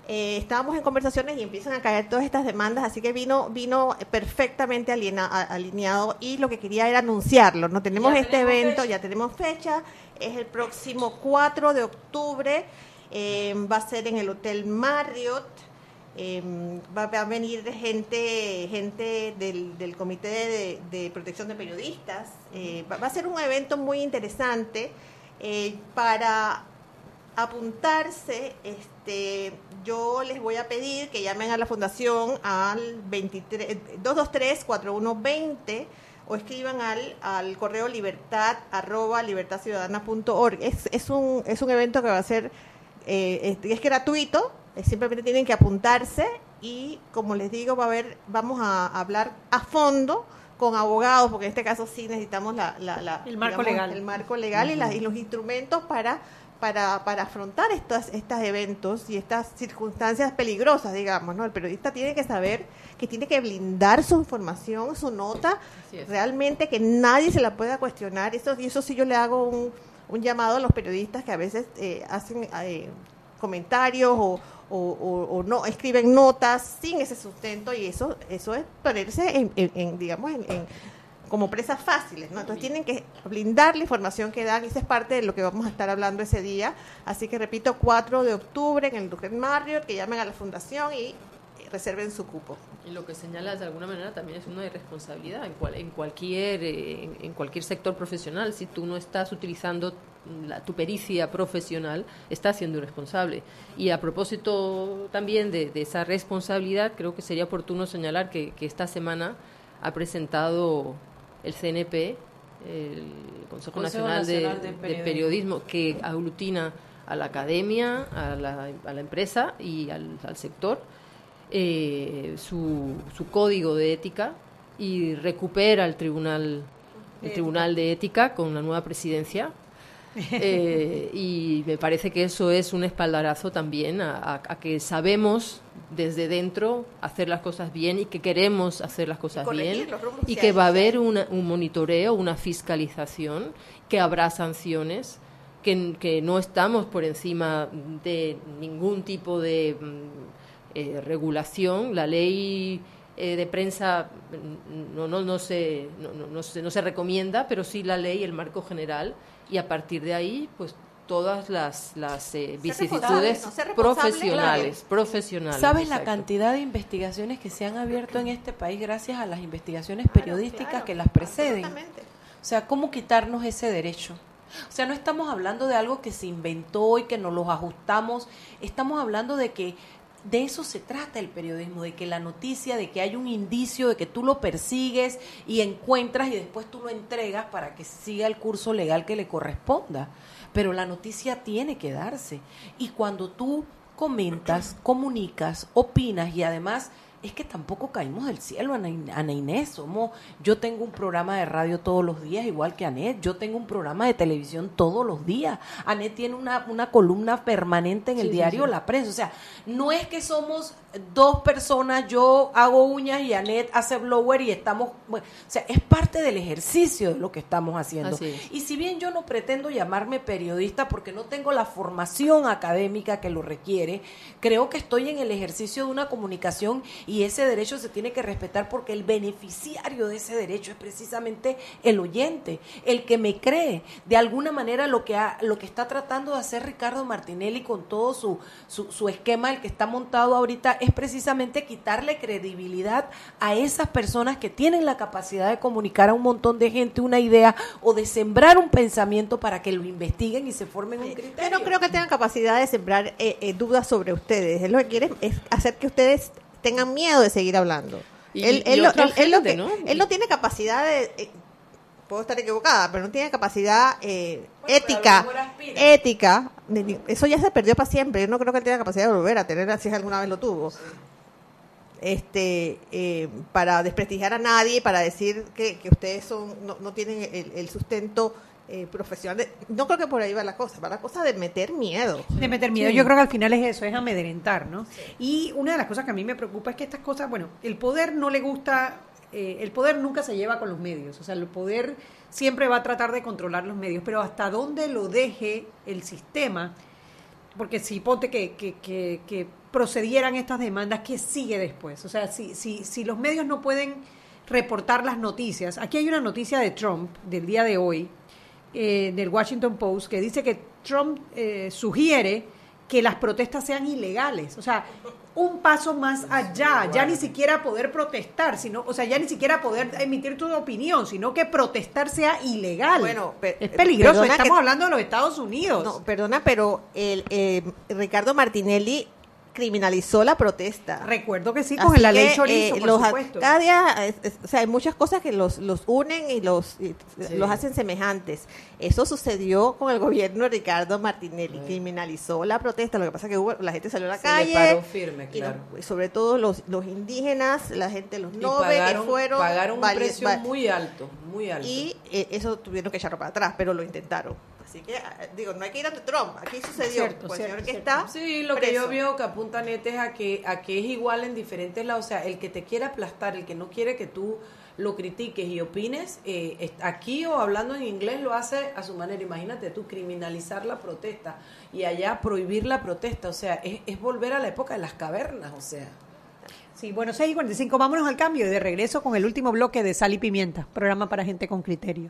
eh, estábamos en conversaciones y empiezan a caer todas estas demandas, así que vino vino perfectamente alineado y lo que quería era anunciarlo. No tenemos este evento, ya tenemos fecha, es el próximo 4 de octubre, eh, va a ser en el Hotel Marriott. Eh, va, a venir gente gente del, del Comité de, Protección de Periodistas. Eh, va, a ser un evento muy interesante eh, para apuntarse. Este, yo les voy a pedir que llamen a la fundación al 223-4120 o escriban al, al correo libertad arroba libertadciudadana.org. Es, es, un, es un evento que va a ser, es, es gratuito, eh, simplemente tienen que apuntarse y, como les digo, va a haber, vamos a hablar a fondo con abogados, porque en este caso sí necesitamos la, el marco legal, el marco legal y, y, los instrumentos para, para, para afrontar estos, estos eventos y estas circunstancias peligrosas, digamos, ¿no? El periodista tiene que saber que tiene que blindar su información, su nota, realmente que nadie se la pueda cuestionar. Eso, y eso sí yo le hago un, un llamado a los periodistas que a veces eh, hacen eh, comentarios o, o, no escriben notas sin ese sustento y eso eso es ponerse en, digamos en, como presas fáciles, ¿no? Entonces tienen que blindar la información que dan y esa es parte de lo que vamos a estar hablando ese día. Así que repito, 4 de octubre en el Duque Marriott, que llamen a la fundación y reserven su cupo. Y lo que señalas de alguna manera también es una irresponsabilidad en, cual, en cualquier en, cualquier sector profesional. Si tú no estás utilizando la, tu pericia profesional, estás siendo irresponsable. Y a propósito también de, esa responsabilidad, creo que sería oportuno señalar que, esta semana ha presentado el CNP, el Consejo, Nacional, de, Periodismo. que aglutina a la academia, a la, a la empresa y al, al sector eh, su, su, código de ética y recupera el tribunal el tribunal de ética con una nueva presidencia. Eh, y me parece que eso es un espaldarazo también a, que sabemos desde dentro hacer las cosas bien y que queremos hacer las cosas bien. y que va a haber un monitoreo, una fiscalización, que habrá sanciones, que, que no estamos por encima de ningún tipo de mm, eh, regulación. La ley eh, de prensa mm, no, no, no, se, no, no, se, no se recomienda, pero sí la ley, el marco general, y a partir de ahí, pues todas las, las eh, vicisitudes profesionales, profesionales. ¿Sabes la cantidad de investigaciones que se han abierto en este país gracias a las investigaciones periodísticas que las preceden? O sea, ¿cómo quitarnos ese derecho? O sea, no estamos hablando de algo que se inventó y que nos los ajustamos, estamos hablando de que de eso se trata el periodismo, de que la noticia, de que hay un indicio, de que tú lo persigues y encuentras y después tú lo entregas para que siga el curso legal que le corresponda pero la noticia tiene que darse. Y cuando tú comentas, comunicas, opinas y además es que tampoco caímos del cielo, Ana Inés. Somos, yo tengo un programa de radio todos los días, igual que Anet. Yo tengo un programa de televisión todos los días. Anet tiene una, una columna permanente en el diario La Prensa. O sea, no es que somos dos personas, yo hago uñas y Anet hace blower y estamos. o sea, es parte del ejercicio de lo que estamos haciendo. Y si bien yo no pretendo llamarme periodista porque no tengo la formación académica que lo requiere, creo que estoy en el ejercicio de una comunicación y ese derecho se tiene que respetar porque el beneficiario de ese derecho es precisamente el oyente, el que me cree. De alguna manera lo que, ha, lo que está tratando de hacer Ricardo Martinelli con todo su, su, su esquema, el que está montado ahorita, es precisamente quitarle credibilidad a esas personas que tienen la capacidad de comunicar a un montón de gente una idea o de sembrar un pensamiento para que lo investiguen y se formen un criterio. Yo no creo que tengan capacidad de sembrar eh, eh, dudas sobre ustedes. Él lo que quiere es hacer que ustedes tengan miedo de seguir hablando. él, no tiene capacidad de... Puedo estar equivocada, pero no tiene capacidad eh, ética, ética, eso ya se perdió para siempre, yo no creo que él tenga capacidad de volver a tener, así alguna vez lo tuvo, este, eh, para desprestigiar a nadie, para decir que, ustedes son, no, tienen el sustento eh, profesional. no creo que por ahí va la cosa, va la cosa de meter miedo. De meter miedo. Yo creo que al final es eso, es amedrentar, ¿no? Y una de las cosas que a mí me preocupa es que estas cosas, bueno, el poder no le gusta, eh, el poder nunca se lleva con los medios, o sea, el poder siempre va a tratar de controlar los medios, pero hasta dónde lo deje el sistema, porque si ponte que, que, que, que procedieran estas demandas, ¿qué sigue después? O sea, si, si, si los medios no pueden reportar las noticias, aquí hay una noticia de Trump del día de hoy, eh, del Washington Post que dice que Trump eh, sugiere que las protestas sean ilegales. O sea, un paso más allá, ya ni siquiera poder protestar, sino, o sea, ya ni siquiera poder emitir tu opinión, sino que protestar sea ilegal. Bueno, es peligroso, estamos hablando de los Estados Unidos. No, perdona, pero el eh, Ricardo Martinelli criminalizó la protesta. Recuerdo que sí, con la ley chorizo, eh, por supuesto. Cada día, o sea, hay muchas cosas que los, los unen y los, los hacen semejantes. Eso sucedió con el gobierno de Ricardo Martinelli, criminalizó la protesta. Lo que pasa es que hubo, la gente salió a la calle. paró firme, claro. sobre todo los, los indígenas, la gente, los nobles que fueron. Pagaron un precio muy alto, muy alto. Y eh, eso tuvieron que echarlo para atrás, pero lo intentaron. Así que, ah, digo, no hay que ir a Trump. Aquí sucedió. Cierto, pues, que está. Sí, lo que yo veo que apunta Nete es a que, a que es igual en diferentes lados. O sea, el que te quiere aplastar, el que no quiere que tú lo critiques y opines, eh, aquí o hablando en inglés lo hace a su manera. Imagínate tú criminalizar la protesta y allá prohibir la protesta. O sea, es, es volver a la época de las cavernas. O sea. Sí, bueno, 6 y 45. Vámonos al cambio y de regreso con el último bloque de Sal y Pimienta, programa para gente con criterio.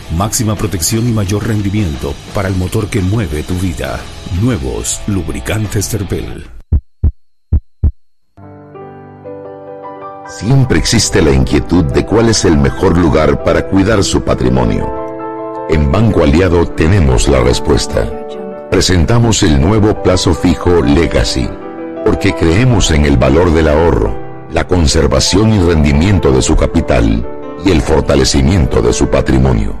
Máxima protección y mayor rendimiento para el motor que mueve tu vida. Nuevos lubricantes Terpel. Siempre existe la inquietud de cuál es el mejor lugar para cuidar su patrimonio. En Banco Aliado tenemos la respuesta. Presentamos el nuevo plazo fijo Legacy, porque creemos en el valor del ahorro, la conservación y rendimiento de su capital y el fortalecimiento de su patrimonio.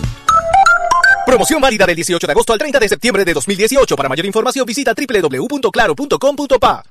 Promoción válida del 18 de agosto al 30 de septiembre de 2018. Para mayor información visita www.claro.com.pa.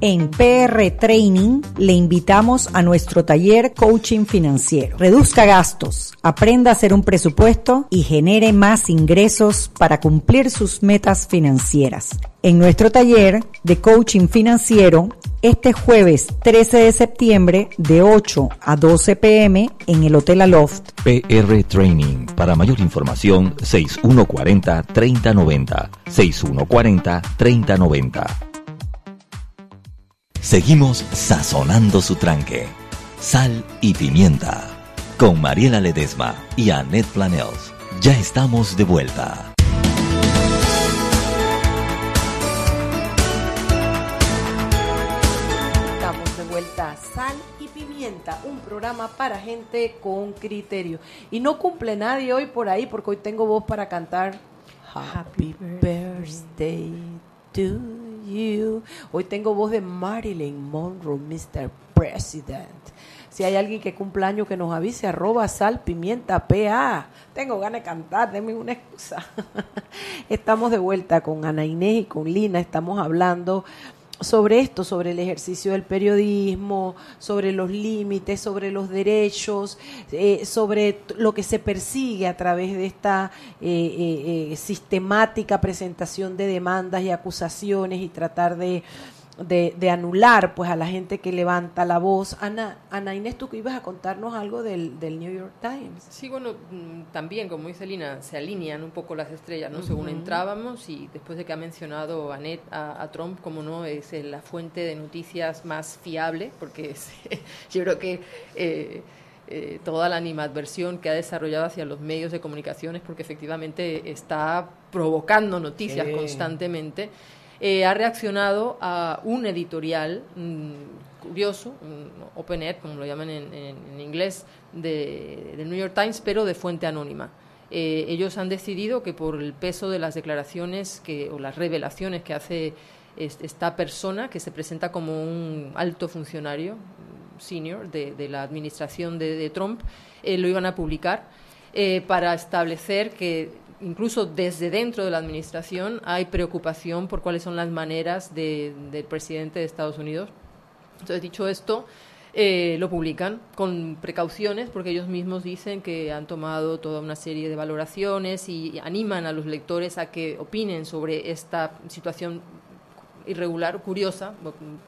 En PR Training le invitamos a nuestro taller Coaching Financiero. Reduzca gastos, aprenda a hacer un presupuesto y genere más ingresos para cumplir sus metas financieras. En nuestro taller de Coaching Financiero, este jueves 13 de septiembre de 8 a 12 pm en el Hotel Aloft. PR Training. Para mayor información, 6140-3090. 6140-3090. Seguimos sazonando su tranque. Sal y pimienta. Con Mariela Ledesma y Annette Planels. Ya estamos de vuelta. Estamos de vuelta. Sal y pimienta. Un programa para gente con criterio. Y no cumple nadie hoy por ahí porque hoy tengo voz para cantar. Happy birthday to Hoy tengo voz de Marilyn Monroe, Mr. President. Si hay alguien que cumpleaños que nos avise, arroba sal, pimienta, PA. Tengo ganas de cantar, denme una excusa. Estamos de vuelta con Ana Inés y con Lina. Estamos hablando sobre esto, sobre el ejercicio del periodismo, sobre los límites, sobre los derechos, eh, sobre lo que se persigue a través de esta eh, eh, sistemática presentación de demandas y acusaciones y tratar de de, de, anular pues a la gente que levanta la voz. Ana, Ana Inés, tú que ibas a contarnos algo del, del, New York Times. Sí, bueno, mm, también, como dice Lina, se alinean un poco las estrellas, ¿no? Según entrábamos y después de que ha mencionado Annette a, Trump, como no, es eh, la fuente de noticias más fiable, porque yo creo que... Eh, eh, toda la animadversión que ha desarrollado hacia los medios de comunicación es porque efectivamente está provocando noticias constantemente eh, ha reaccionado a un editorial mm, curioso, un open air, como lo llaman en, inglés, de, del New York Times, pero de fuente anónima. Eh, ellos han decidido que por el peso de las declaraciones que, o las revelaciones que hace esta persona, que se presenta como un alto funcionario senior de, la administración de, Trump, eh, lo iban a publicar para establecer que incluso desde dentro de la administración hay preocupación por cuáles son las maneras del presidente de Estados Unidos. Entonces, dicho esto, eh, lo publican con precauciones porque ellos mismos dicen que han tomado toda una serie de valoraciones y animan a los lectores a que opinen sobre esta situación irregular, curiosa,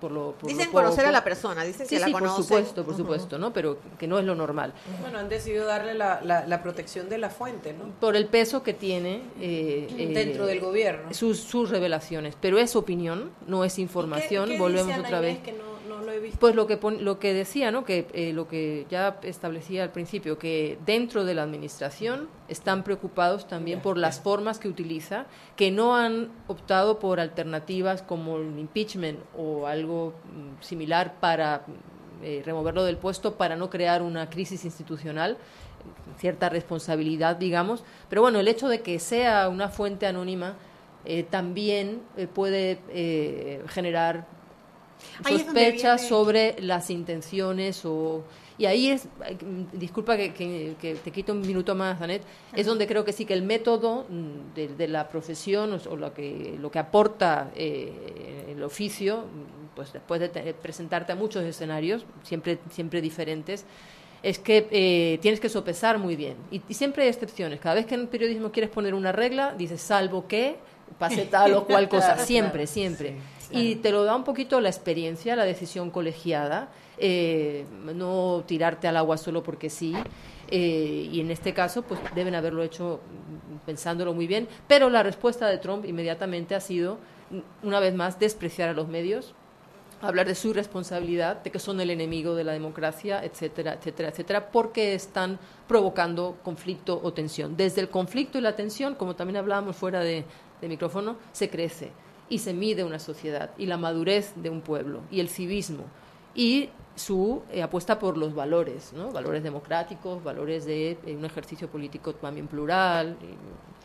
por lo Dicen conocer a la persona, dicen que la sí, por supuesto, por supuesto, ¿no? Pero que no es lo normal. Bueno, han decidido darle la, la, protección de la fuente, ¿no? Por el peso que tiene... Eh, Dentro del gobierno. Sus, sus revelaciones, pero es opinión, no es información, volvemos otra vez. Que no pues lo que, lo que decía, ¿no? que eh, lo que ya establecía al principio, que dentro de la administración están preocupados también por las formas que utiliza, que no han optado por alternativas como el impeachment o algo mm, similar para eh, removerlo del puesto, para no crear una crisis institucional cierta responsabilidad, digamos, pero bueno, el hecho de que sea una fuente anónima eh, también puede generar sospechas sobre las intenciones o y ahí es disculpa que, te quito un minuto más Anet es donde creo que sí que el método mm, de, la profesión o, lo que lo que aporta eh, el oficio pues después de presentarte a muchos escenarios siempre siempre diferentes es que eh, tienes que sopesar muy bien. Y, siempre hay excepciones. Cada vez que en el periodismo quieres poner una regla, dices salvo que pase tal o cual cosa. siempre, siempre. Y te lo da un poquito la experiencia, la decisión colegiada. Eh, no tirarte al agua solo porque sí. Eh, y en este caso, pues deben haberlo hecho pensándolo muy bien. Pero la respuesta de Trump inmediatamente ha sido, una vez más, despreciar a los medios, hablar de su responsabilidad, de que son el enemigo de la democracia, etcétera, etcétera, etcétera, porque están provocando conflicto o tensión. Desde el conflicto y la tensión, como también hablábamos fuera de, de micrófono, se crece y se mide una sociedad y la madurez de un pueblo y el civismo y su eh, apuesta por los valores, ¿no? valores democráticos, valores de eh, un ejercicio político también plural.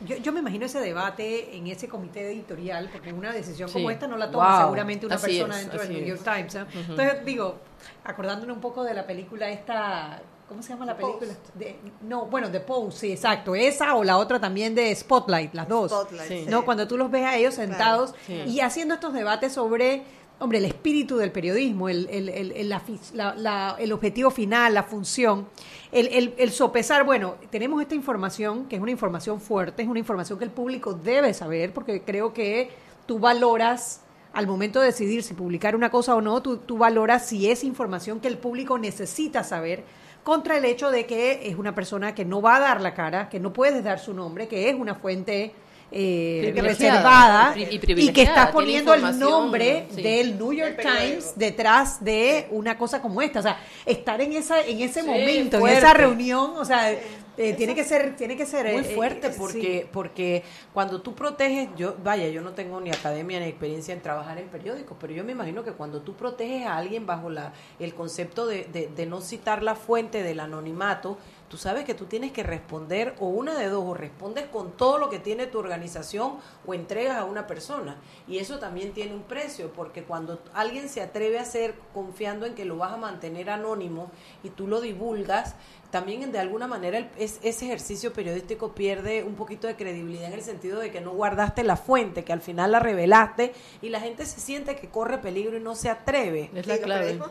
Yo, yo, me imagino ese debate en ese comité editorial, porque una decisión como esta no la toma seguramente una persona dentro del New York Times. Entonces, digo, acordándome un poco de la película esta ¿Cómo se llama la película? De, no, bueno, The Pose, sí, exacto. Esa o la otra también de Spotlight, las dos. Spotlight, ¿no? Cuando tú los ves a ellos sentados y haciendo estos debates sobre, hombre, el espíritu del periodismo, el, el, el, la, el objetivo final, la función, el, sopesar, bueno, tenemos esta información, que es una información fuerte, es una información que el público debe saber, porque creo que tú valoras al momento de decidir si publicar una cosa o no, tú, tú valoras si es información que el público necesita saber contra el hecho de que es una persona que no va a dar la cara, que no puedes dar su nombre, que es una fuente eh, reservada y, que está poniendo el nombre del New York Times detrás de una cosa como esta. O sea, estar en esa en ese momento, en esa reunión, o sea, eh, tiene que ser tiene que ser muy eh, fuerte porque porque cuando tú proteges yo vaya yo no tengo ni academia ni experiencia en trabajar en periódicos pero yo me imagino que cuando tú proteges a alguien bajo la el concepto de, de, de no citar la fuente del anonimato tú sabes que tú tienes que responder o una de dos, o respondes con todo lo que tiene tu organización o entregas a una persona. Y eso también tiene un precio, porque cuando alguien se atreve a hacer confiando en que lo vas a mantener anónimo y tú lo divulgas, también de alguna manera ese ejercicio periodístico pierde un poquito de credibilidad en el sentido de que no guardaste la fuente, que al final la revelaste y la gente se siente que corre peligro y no se atreve. Es la clave. no,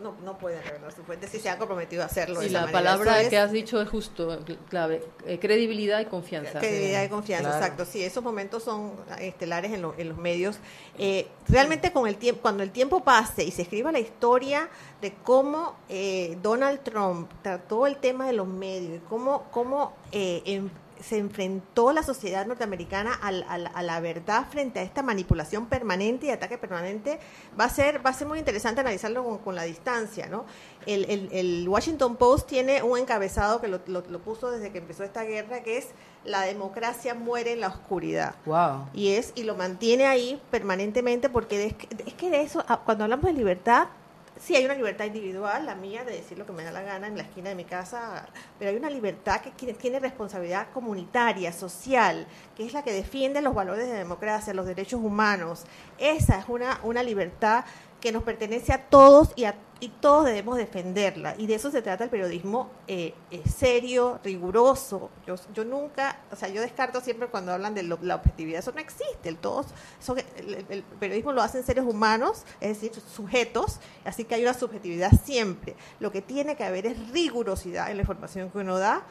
no, no pueden revelar su fuente si se han comprometido a hacerlo. Y la palabra que has dicho es justo, clave, eh, credibilidad y confianza. Credibilidad y confianza, exacto. Sí, esos momentos son estelares en, en los medios. Eh, realmente con el tiempo, cuando el tiempo pase y se escriba la historia de cómo eh, Donald Trump trató el tema de los medios, cómo, cómo eh, se enfrentó la sociedad norteamericana a, la verdad frente a esta manipulación permanente y ataque permanente, va a ser, va a ser muy interesante analizarlo con, la distancia, ¿no? El, Washington Post tiene un encabezado que lo, puso desde que empezó esta guerra, que es la democracia muere en la oscuridad. Wow. Y es, y lo mantiene ahí permanentemente porque es, es que de eso, cuando hablamos de libertad, sí hay una libertad individual, la mía, de decir lo que me da la gana en la esquina de mi casa, pero hay una libertad que tiene responsabilidad comunitaria, social, que es la que defiende los valores de democracia, los derechos humanos. Esa es una, una libertad que nos pertenece a todos y a y todos debemos defenderla. Y de eso se trata el periodismo eh, serio, riguroso. Yo, yo nunca, o sea, yo descarto siempre cuando hablan de la objetividad, eso no existe. El, todos, el, periodismo lo hacen seres humanos, es decir, sujetos, así que hay una subjetividad siempre. Lo que tiene que haber es rigurosidad en la información que uno da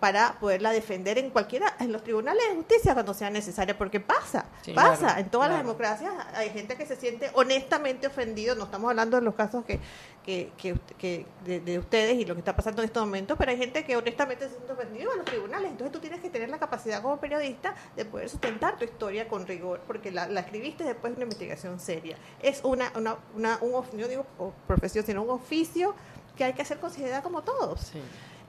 para poderla defender en cualquiera, en los tribunales de justicia cuando sea necesario, porque pasa, pasa, en todas las democracias hay gente que se siente honestamente ofendido, no estamos hablando de los casos que, que, que, de, ustedes y lo que está pasando en estos momentos, pero hay gente que honestamente se siente ofendido en los tribunales, entonces tú tienes que tener la capacidad como periodista de poder sustentar tu historia con rigor, porque la, escribiste después de una investigación seria. Es una, una, una un, no digo profesión, sino un oficio que hay que hacer considerada como todos. Sí.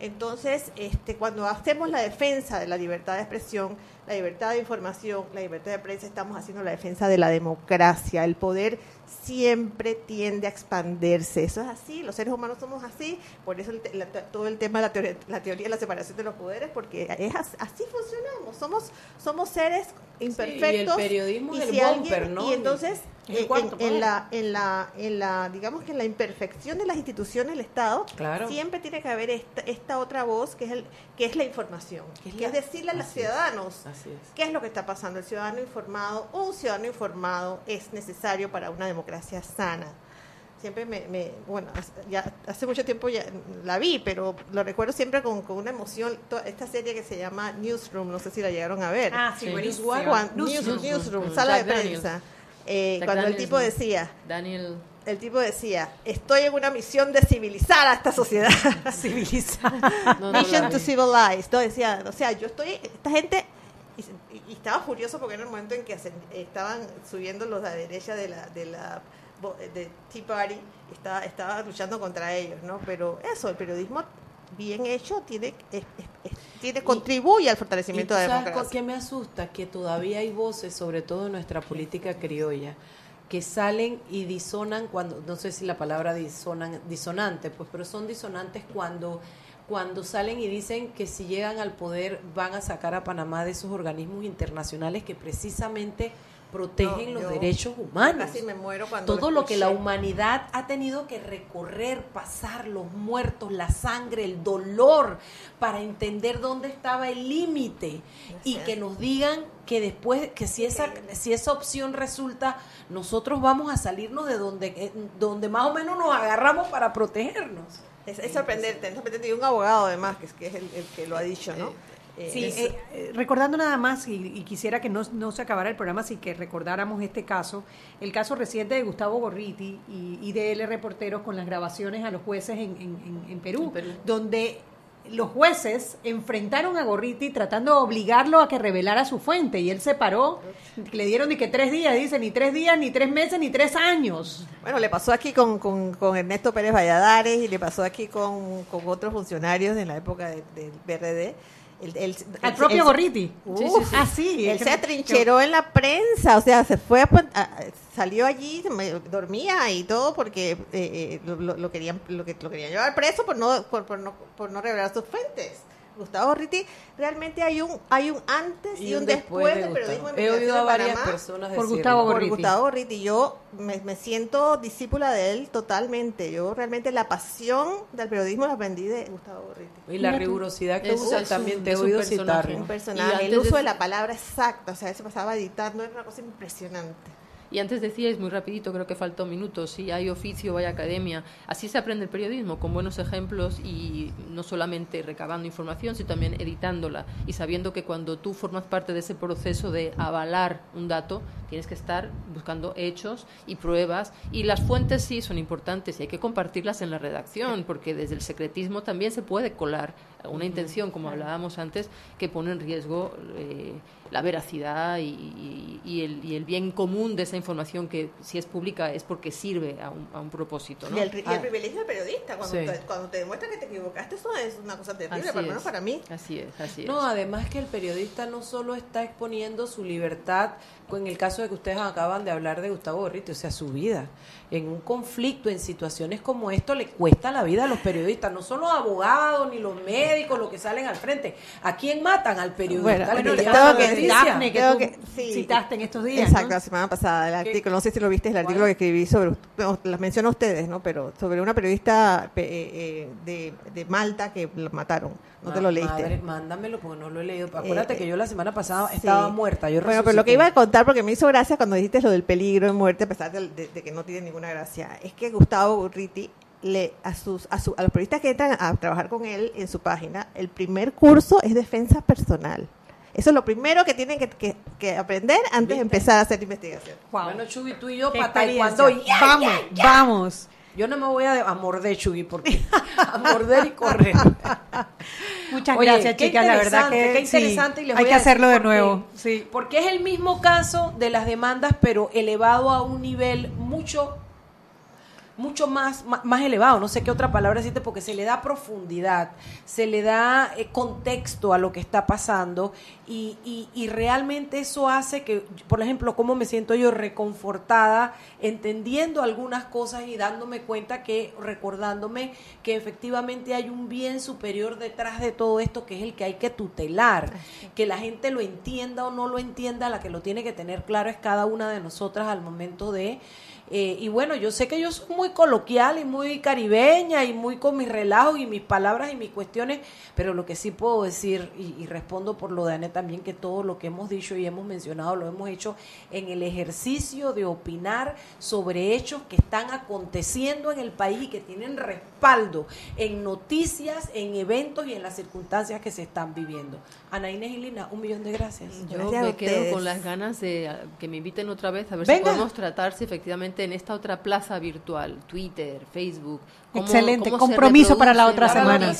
Entonces, este, cuando hacemos la defensa de la libertad de expresión, la libertad de información, la libertad de prensa, estamos haciendo la defensa de la democracia. El poder siempre tiende a expandirse. Eso es así, los seres humanos somos así, por eso todo el tema de la teoría, la teoría de la separación de los poderes, porque es así, funcionamos, somos, somos seres imperfectos. y el periodismo es el bumper, ¿no? Y entonces, eh, en, la, en, la, en la, digamos que en la imperfección de las instituciones del Estado, siempre tiene que haber esta, esta otra voz, que es, el, que es la información, que es, decirle a los ciudadanos qué es lo que está pasando. El ciudadano informado, un ciudadano informado es necesario para una democracia sana. siempre me, bueno, ya hace mucho tiempo ya la vi, pero lo recuerdo siempre con, con una emoción. Esta serie que se llama Newsroom, no sé si la llegaron a ver. Ah, sí, Newsroom, Newsroom, sala de prensa. Eh, cuando el tipo decía, Daniel el tipo decía, estoy en una misión de civilizar a esta sociedad. civilizar. Mission to civilize. No, decía, o sea, yo estoy, esta gente, y, estaba furioso porque era el momento en que estaban subiendo los de la derecha de la, de la de Tea Party, estaba, estaba luchando contra ellos, ¿no? Pero eso, el periodismo bien hecho tiene, tiene contribuye al fortalecimiento de la democracia. ¿Qué me asusta? Que todavía hay voces, sobre todo en nuestra política criolla, que salen y disonan cuando, no sé si la palabra disonan, disonante, pues, pero son disonantes cuando cuando salen y dicen que si llegan al poder van a sacar a Panamá de esos organismos internacionales que precisamente protegen los derechos humanos. Casi me muero cuando Todo lo, que la humanidad ha tenido que recorrer, pasar, los muertos, la sangre, el dolor, para entender dónde estaba el límite y que nos digan que después, que si esa, si esa opción resulta, nosotros vamos a salirnos de donde, eh, donde más o menos nos agarramos para protegernos. Es, sorprendente, es sorprendente. Y un abogado además, que es, que es el, el que lo ha dicho, ¿no? Sí, eh, eh, recordando nada más, y, quisiera que no, no, se acabara el programa, sin que recordáramos este caso, el caso reciente de Gustavo Gorriti y, de Reporteros con las grabaciones a los jueces en, en, Perú, donde los jueces enfrentaron a Gorriti tratando de obligarlo a que revelara su fuente y él se paró, le dieron ni que tres días, dice, ni tres días, ni tres meses, ni tres años. Bueno, le pasó aquí con, con, con Ernesto Pérez Valladares y le pasó aquí con, con otros funcionarios en la época del de PRD el, Al propio Gorriti. ah, sí. Él se atrincheró en la prensa, o sea, se fue, salió allí, dormía y todo porque eh, eh, lo, querían, lo, que, lo querían llevar preso por no, por, no, por no revelar sus fuentes. Gustavo Riti, realmente hay un hay un antes y, un después, del periodismo He oído a varias personas por Gustavo Por Gustavo Riti. Yo me, me, siento discípula de él totalmente. Yo realmente la pasión del periodismo la aprendí de Gustavo Riti. Y la rigurosidad que usa también te he oído citar. Un personaje, el uso de la palabra exacta, o sea, se pasaba editando, era una cosa impresionante. Y antes decíais muy rapidito, creo que faltó minutos, si hay oficio, hay academia. Así se aprende el periodismo, con buenos ejemplos y no solamente recabando información, sino también editándola y sabiendo que cuando tú formas parte de ese proceso de avalar un dato, tienes que estar buscando hechos y pruebas. Y las fuentes sí son importantes y hay que compartirlas en la redacción, porque desde el secretismo también se puede colar una intención, como hablábamos antes, que pone en riesgo eh, la veracidad y, el, el, bien común de esa información que si es pública es porque sirve a un, a un propósito. ¿no? Y, el, ah. privilegio del periodista, cuando, te, cuando te demuestra que te equivocaste, eso es una cosa terrible, por lo menos para mí. Así es, así es. No, además que el periodista no solo está exponiendo su libertad, en el caso de que ustedes acaban de hablar de Gustavo Gorriti, o sea, su vida. En un conflicto, en situaciones como esto, le cuesta la vida a los periodistas, no son los abogados ni los médicos los que salen al frente. ¿A quién matan? Al periodista. Bueno, que Daphne, que, que sí, citaste en estos días. Exacto, la semana pasada, el artículo, no sé si lo viste, el artículo que escribí sobre, las menciono a ustedes, ¿no? Pero sobre una periodista eh, eh, de, Malta que la mataron. No te lo leíste. Madre, mándamelo porque no lo he leído. Acuérdate eh, que yo la semana pasada estaba muerta. Yo bueno, pero lo que iba a contar, porque me hizo gracia cuando dijiste lo del peligro de muerte, a pesar de, que no tiene ninguna gracia, es que Gustavo Urriti le, a, sus, a, a los periodistas que entran a trabajar con él en su página, el primer curso es defensa personal. Eso es lo primero que tienen que, que, aprender antes de empezar a hacer investigación. Bueno, Chubi, tú y yo para vamos, vamos. Yo no me voy a, morder, Chubi, porque a morder y correr. Muchas gracias, chicas. La verdad que qué interesante. hay que hacerlo de nuevo. Sí. Porque es el mismo caso de las demandas, pero elevado a un nivel mucho mucho más, más, elevado, no sé qué otra palabra decirte, porque se le da profundidad, se le da eh, contexto a lo que está pasando y, y, realmente eso hace que, por ejemplo, cómo me siento yo reconfortada, entendiendo algunas cosas y dándome cuenta que, recordándome que efectivamente hay un bien superior detrás de todo esto, que es el que hay que tutelar, que la gente lo entienda o no lo entienda, la que lo tiene que tener claro es cada una de nosotras al momento de Eh, y bueno, yo sé que yo soy muy coloquial y muy caribeña y muy con mis relajos y mis palabras y mis cuestiones, pero lo que sí puedo decir, y, respondo por lo de Anet también, que todo lo que hemos dicho y hemos mencionado lo hemos hecho en el ejercicio de opinar sobre hechos que están aconteciendo en el país y que tienen respaldo en noticias, en eventos y en las circunstancias que se están viviendo. Ana Inés y Lina, un millón de gracias. Yo me quedo con las ganas de que me inviten otra vez a ver si podemos tratar si efectivamente en esta otra plaza virtual, Twitter, Facebook. Excelente, compromiso para la otra semana.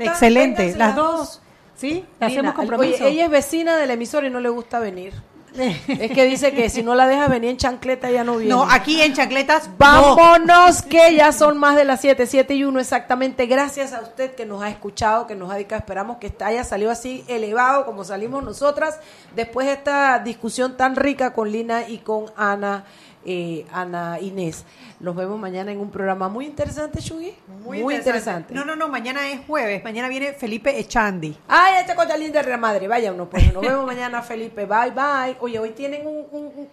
Excelente, las dos. ¿Sí? Hacemos compromiso. ella es vecina del emisor y no le gusta venir es que dice que si no la deja venir en chancleta ya no viene. No, aquí en chancletas. Vámonos, que ya son más de las 7, 7 y 1 exactamente. Gracias a usted que nos ha escuchado, que nos ha dedicado. Esperamos que haya salido así elevado como salimos nosotras después de esta discusión tan rica con Lina y con Ana eh, Ana Inés. Nos vemos mañana en un programa muy interesante, Shugi. Muy, interesante. No, no, no, mañana es jueves. Mañana viene Felipe Echandi. Ay, esta cosa linda de la madre. Vaya uno, pues. Nos vemos mañana, Felipe. Bye, bye. Oye, hoy tienen un...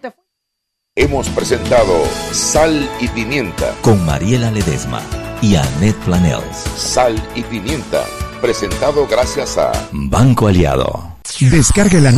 Hemos presentado Sal y Pimienta. Con Mariela Ledesma y Annette Planels. Sal y Pimienta. Presentado gracias a Banco Aliado. Descarga la